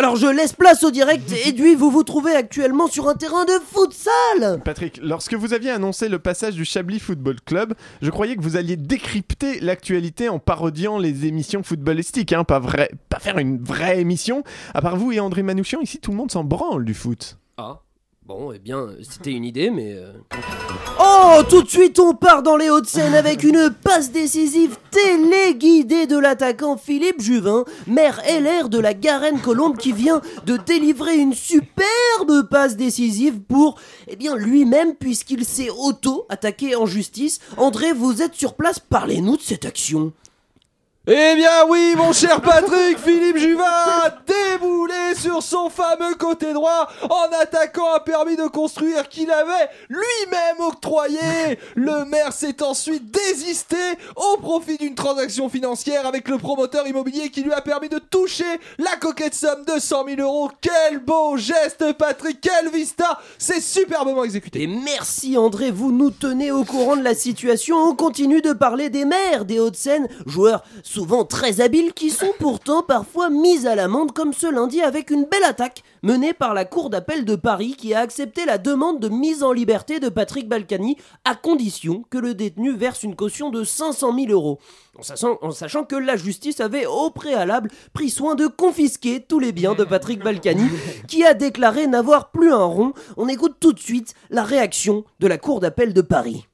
Alors je laisse place au direct. Edoui, vous vous trouvez actuellement sur un terrain de futsal Patrick, lorsque vous aviez annoncé le passage du Chablis Football Club, je croyais que vous alliez décrypter l'actualité en parodiant les émissions footballistiques, hein, pas, vrai, pas faire une vraie émission. À part vous et André Manouchian, ici tout le monde s'en branle du foot. Ah, bon, eh bien, c'était une idée, mais... euh, Oh, tout de suite, on part dans les Hauts-de-Seine avec une passe décisive téléguidée de l'attaquant Philippe Juvin, maire LR de la Garenne-Colombe, qui vient de délivrer une superbe passe décisive pour, eh bien, lui-même, puisqu'il s'est auto-attaqué en justice. André, vous êtes sur place, parlez-nous de cette action. Eh bien oui, mon cher Patrick, Philippe Juvin a déboulé sur son fameux côté droit en attaquant un permis de construire qu'il avait lui-même octroyé. Le maire s'est ensuite désisté au profit d'une transaction financière avec le promoteur immobilier qui lui a permis de toucher la coquette somme de 100 000 euros. Quel beau geste, Patrick, quel vista C'est superbement exécuté. Et merci André, vous nous tenez au courant de la situation. On continue de parler des maires des Hauts-de-Seine, joueurs souvent très habiles qui sont pourtant parfois mis à l'amende comme ce lundi avec une belle attaque menée par la Cour d'appel de Paris qui a accepté la demande de mise en liberté de Patrick Balkany à condition que le détenu verse une caution de 500 000 euros. En sachant, en sachant que la justice avait au préalable pris soin de confisquer tous les biens de Patrick Balkany qui a déclaré n'avoir plus un rond. On écoute tout de suite la réaction de la Cour d'appel de Paris.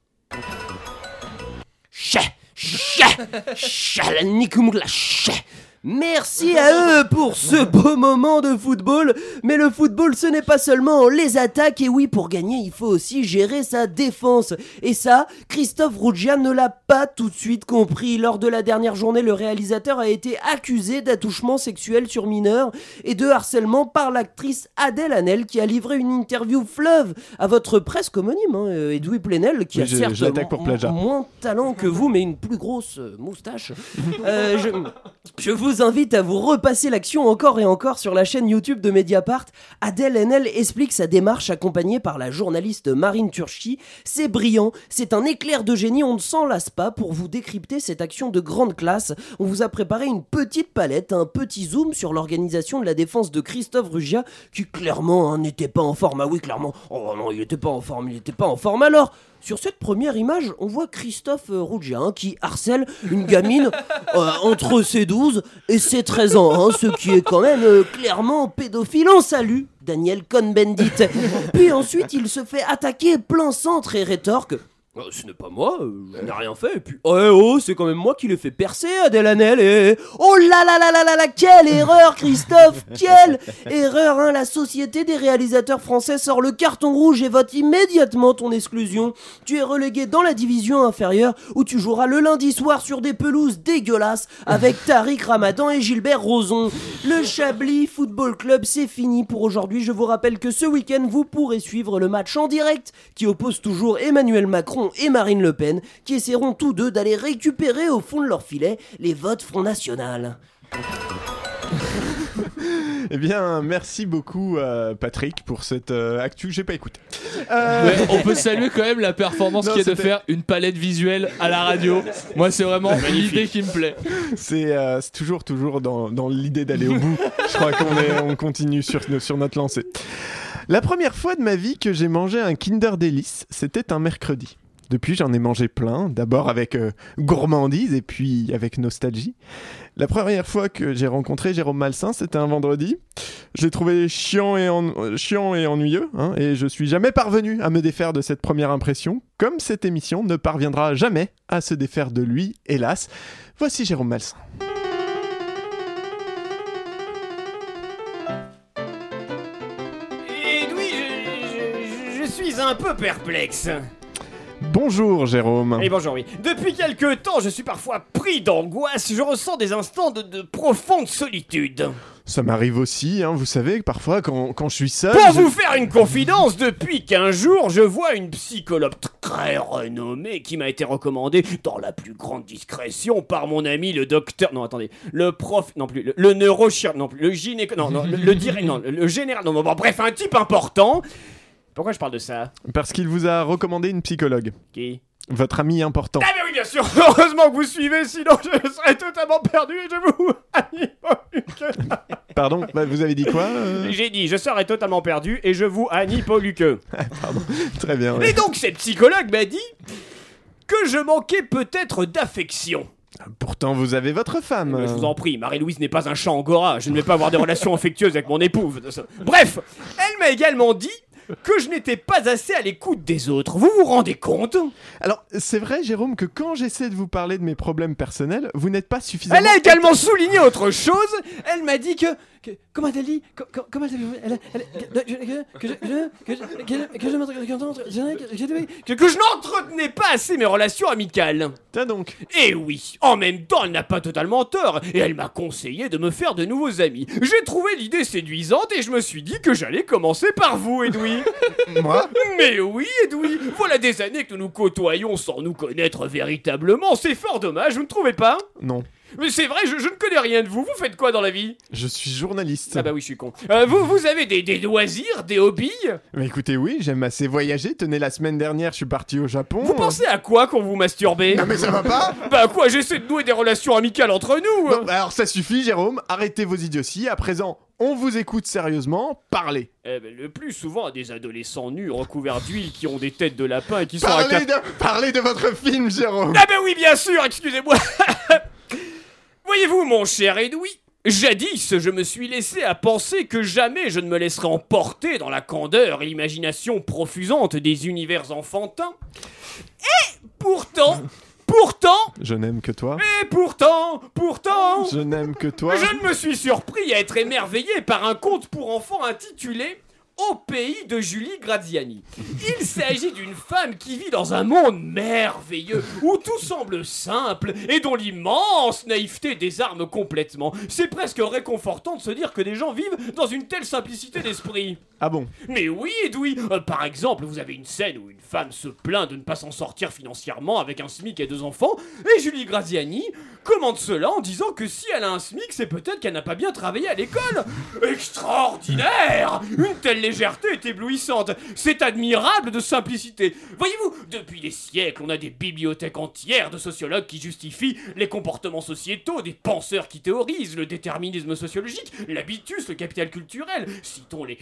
Chais, chais, chalanikoumla, chais. Merci à eux pour ce beau moment de football. Mais le football, ce n'est pas seulement les attaques. Et oui, pour gagner, il faut aussi gérer sa défense. Et ça, Christophe Rougia ne l'a pas tout de suite compris. Lors de la dernière journée, le réalisateur a été accusé d'attouchement sexuel sur mineur et de harcèlement par l'actrice Adèle Hanel qui a livré une interview fleuve à votre presque homonyme, hein, euh, Edoui Plenel, qui Oui, a je- certes je pour moins talent que vous, mais une plus grosse moustache. Euh, je, je vous vous invite à vous repasser l'action encore et encore sur la chaîne YouTube de Mediapart. Adèle Haenel explique sa démarche accompagnée par la journaliste Marine Turchi. C'est brillant, c'est un éclair de génie, on ne s'en lasse pas pour vous décrypter cette action de grande classe. On vous a préparé une petite palette, un petit zoom sur l'organisation de la défense de Christophe Rugia, qui clairement hein, n'était pas en forme. Ah oui, clairement. Oh non, il était pas en forme, il était pas en forme. Alors, sur cette première image, on voit Christophe euh, Rougia hein, qui harcèle une gamine euh, entre ses 12 et ses 13 ans, hein, ce qui est quand même euh, clairement pédophile. On salue Daniel Cohn-Bendit. Puis ensuite, il se fait attaquer plein centre et rétorque. Euh, ce n'est pas moi, euh, je n'ai rien fait. Et puis, oh, eh, oh, c'est quand même moi qui l'ai fait percer, Adèle Hanel. Et oh là là là là là là, quelle erreur, Christophe, quelle erreur. Hein, la Société des réalisateurs français sort le carton rouge et vote immédiatement ton exclusion. Tu es relégué dans la division inférieure où tu joueras le lundi soir sur des pelouses dégueulasses avec Tariq Ramadan et Gilbert Rozon. Le Chablis Football Club, c'est fini pour aujourd'hui. Je vous rappelle que ce week-end, vous pourrez suivre le match en direct qui oppose toujours Emmanuel Macron et Marine Le Pen, qui essaieront tous deux d'aller récupérer au fond de leur filet les votes Front National. Eh bien, merci beaucoup, euh, Patrick, pour cette euh, actu. J'ai pas écouté. Euh, Ouais, on peut saluer quand même la performance qui est de faire une palette visuelle à la radio. Moi, c'est vraiment l'idée qui me plaît. C'est euh, toujours, toujours dans, dans l'idée d'aller au bout. Je crois qu'on est, on continue sur, sur notre lancée. La première fois de ma vie que j'ai mangé un Kinder Delice, c'était un mercredi. Depuis, j'en ai mangé plein, d'abord avec euh, gourmandise et puis avec nostalgie. La première fois que j'ai rencontré Jérôme Malsain, c'était un vendredi. Je l'ai trouvé chiant et, euh, chiant et ennuyeux, hein, et je suis jamais parvenu à me défaire de cette première impression, comme cette émission ne parviendra jamais à se défaire de lui, hélas. Voici Jérôme Malsain. Et oui, je suis un peu perplexe. Bonjour Jérôme. Et bonjour, oui. Depuis quelque temps, je suis parfois pris d'angoisse. Je ressens des instants de, de profonde solitude. Ça m'arrive aussi, hein, vous savez, parfois quand, quand je suis seul. Pour je- vous faire une confidence, depuis 15 jours, je vois une psychologue très renommée qui m'a été recommandée dans la plus grande discrétion par mon ami le docteur. Non, attendez. Le prof. Non plus. Le, le neurochirurgien. Non plus. Le gynéco. Non, non. Le, le Non, le, général. Non, bon, bref, un type important. Pourquoi je parle de ça Parce qu'il vous a recommandé une psychologue. Qui Votre ami important. Ah, mais oui, bien sûr Heureusement que vous suivez, sinon je serais totalement perdu et je vous. Pardon, bah, vous avez dit quoi euh J'ai dit, je serais totalement perdu et je vous Annie Poluque. Très bien. Et ouais. donc, cette psychologue m'a dit que je manquais peut-être d'affection. Pourtant, vous avez votre femme. Je vous en prie, Marie-Louise n'est pas un chat angora, je ne vais pas avoir des relations affectueuses avec mon épouse. Bref, elle m'a également dit que je n'étais pas assez à l'écoute des autres. Vous vous rendez compte? Alors, c'est vrai, Jérôme, que quand j'essaie de vous parler de mes problèmes personnels, vous n'êtes pas suffisamment. Elle a également souligné autre chose. Elle m'a dit que. Que- comment elle dit Co- co- Comment elle que, je- que je- que je- que je- que je m'entre- que j'entre- que- que- que je n'entretenais pas assez mes relations amicales. T'as donc. Et oui, en même temps, elle n'a pas totalement tort, et elle m'a conseillé de me faire de nouveaux amis. J'ai trouvé l'idée séduisante et je me suis dit que j'allais commencer par vous, Edoui. Moi Mais oui, Edoui, voilà des années que nous nous côtoyons sans nous connaître véritablement. C'est fort dommage, vous ne trouvez pas Non. Mais c'est vrai, je, je ne connais rien de vous. Vous faites quoi dans la vie? Je suis journaliste. Ah bah oui, je suis con. Euh, vous, vous avez des, des loisirs, des hobbies? Mais écoutez, oui, j'aime assez voyager. Tenez, la semaine dernière, je suis parti au Japon. Vous pensez à quoi quand vous masturbez? Non, mais ça va pas Bah quoi, j'essaie de nouer des relations amicales entre nous Bon, alors ça suffit, Jérôme. Arrêtez vos idioties. À présent, on vous écoute sérieusement. Parlez. Eh ben, le plus souvent à des adolescents nus recouverts d'huile qui ont des têtes de lapin et qui sont à de, parlez de votre film, Jérôme. Ah ben oui, bien sûr, excusez-moi Voyez-vous, mon cher Edoui, jadis, je me suis laissé à penser que jamais je ne me laisserais emporter dans la candeur et l'imagination profusante des univers enfantins. Et pourtant, pourtant, Je n'aime que toi. et pourtant, pourtant, Je n'aime que toi. je ne me suis surpris à être émerveillé par un conte pour enfants intitulé Au pays de Julie Graziani. Il s'agit d'une femme qui vit dans un monde merveilleux où tout semble simple et dont l'immense naïveté désarme complètement. C'est presque réconfortant de se dire que des gens vivent dans une telle simplicité d'esprit. Ah bon? Mais oui, Edoui Euh, Par exemple, vous avez une scène où une femme se plaint de ne pas s'en sortir financièrement avec un SMIC et deux enfants, et Julie Graziani commente cela en disant que si elle a un SMIC, c'est peut-être qu'elle n'a pas bien travaillé à l'école. Extraordinaire Une telle légèreté est éblouissante. C'est admirable de simplicité. Voyez-vous, depuis des siècles, on a des bibliothèques entières de sociologues qui justifient les comportements sociétaux, des penseurs qui théorisent le déterminisme sociologique, l'habitus, le capital culturel. Citons les,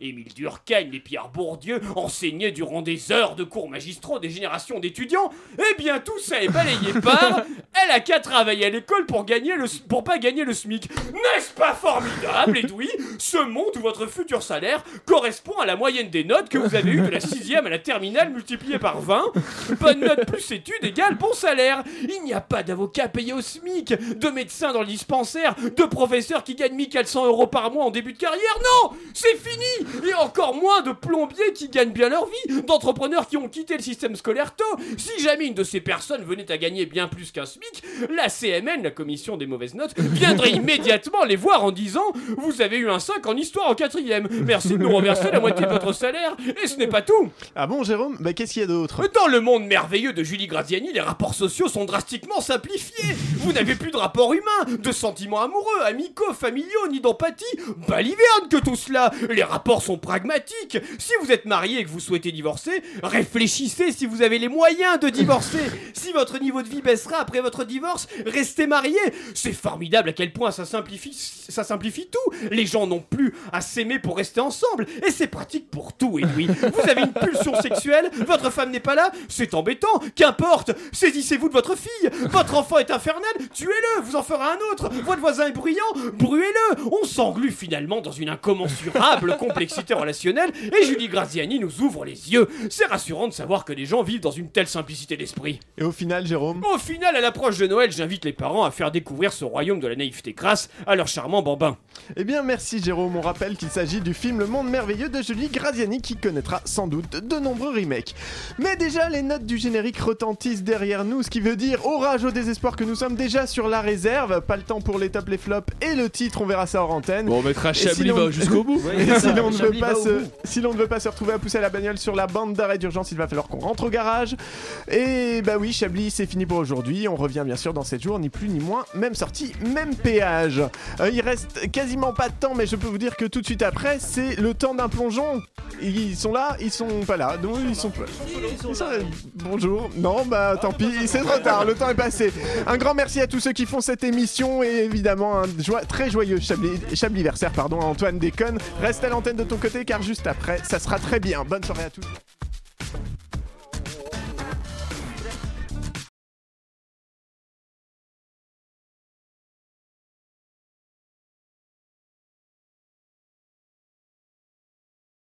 Émile Durkheim, les Pierre Bourdieu, enseignés durant des heures de cours magistraux des générations d'étudiants. Eh bien, tout ça est balayé par elle a qu'à travailler à l'école pour gagner le pour pas gagner le SMIC. N'est-ce pas formidable, Edoui? Ce monde où votre futur salaire correspond à la moyenne des notes que vous avez eues de la sixième à la terminale multipliée par 20. Bonne note plus études égale bon salaire. Il n'y a pas d'avocat payé au SMIC, de médecins dans le dispensaire, de professeurs qui gagnent 1400 euros par mois en début de carrière. Non C'est fini Et encore moins de plombiers qui gagnent bien leur vie, d'entrepreneurs qui ont quitté le système scolaire tôt. Si jamais une de ces personnes venait à gagner bien plus qu'un SMIC, la CMN, la commission des mauvaises notes, viendrait immédiatement les voir en disant Vous avez eu un 5 en histoire en quatrième. Merci de nous reverser la moitié de votre salaire. Et ce n'est pas tout. Ah bon, Jérôme? Bah qu'est-ce qu'il y a d'autre? Dans le monde merveilleux de Julie Graziani, les rapports sociaux sont drastiquement simplifiés. Vous n'avez plus de rapports humains, de sentiments amoureux, amicaux, familiaux, ni d'empathie. Baliverne que tout cela. Les rapports sont pragmatiques. Si vous êtes marié et que vous souhaitez divorcer, réfléchissez si vous avez les moyens de divorcer. si votre niveau de vie baissera après votre divorce, restez marié. C'est formidable à quel point ça simplifie, ça simplifie tout. Les gens n'ont plus à s'aimer pour rester ensemble. Et c'est pratique pour tout, Edoui. Vous avez une pulsion sexuelle, votre femme n'est pas là, c'est embêtant. Qu'importe, saisissez-vous de votre fille. Votre enfant est infernal, tuez-le, vous en ferez un autre. Votre voisin est bruyant, brûlez-le. On s'englue finalement dans une incommensurable complexité relationnelle. Et Julie Graziani nous ouvre les yeux. C'est rassurant de savoir que les gens vivent dans une telle simplicité d'esprit. Et au final, Jérôme Au final, à l'approche de Noël, j'invite les parents à faire découvrir ce royaume de la naïveté crasse à leur charmant bambin. Eh bien, merci Jérôme. On rappelle qu'il s'agit du film Le Monde Merveilleux de Julie Graziani qui connaîtra sans doute de nombreux remakes. Mais déjà, les notes du générique retentissent derrière nous, ce qui veut dire orage au désespoir que nous sommes déjà sur la réserve. Pas le temps pour les tops, les flops et le titre, on verra ça hors antenne. Bon, on mettra Et Chablis si l'on- va jusqu'au bout. Et si l'on ne veut Chablis pas va au se, bout. si l'on ne veut pas se retrouver à pousser la bagnole sur la bande d'arrêt d'urgence, il va falloir qu'on rentre au garage. Et bah oui, Chablis, c'est fini pour aujourd'hui. On revient bien sûr dans 7 jours, ni plus ni moins. Même sortie, même péage. Euh, il reste quasiment pas de temps, mais je peux vous dire que tout de suite après, c'est le temps d'un plongeon. Ils sont là, ils sont pas là. Donc ils sont pas. Ils sont là. Bonjour. Non, bah tant pis, c'est trop tard, le temps est passé. Un grand merci à tous ceux qui font cette émission et évidemment un joie- très joyeux Chablis, Chabliversaire pardon, à Antoine Déconne. Reste à l'antenne de ton côté car juste après, ça sera très bien. Bonne soirée à tous.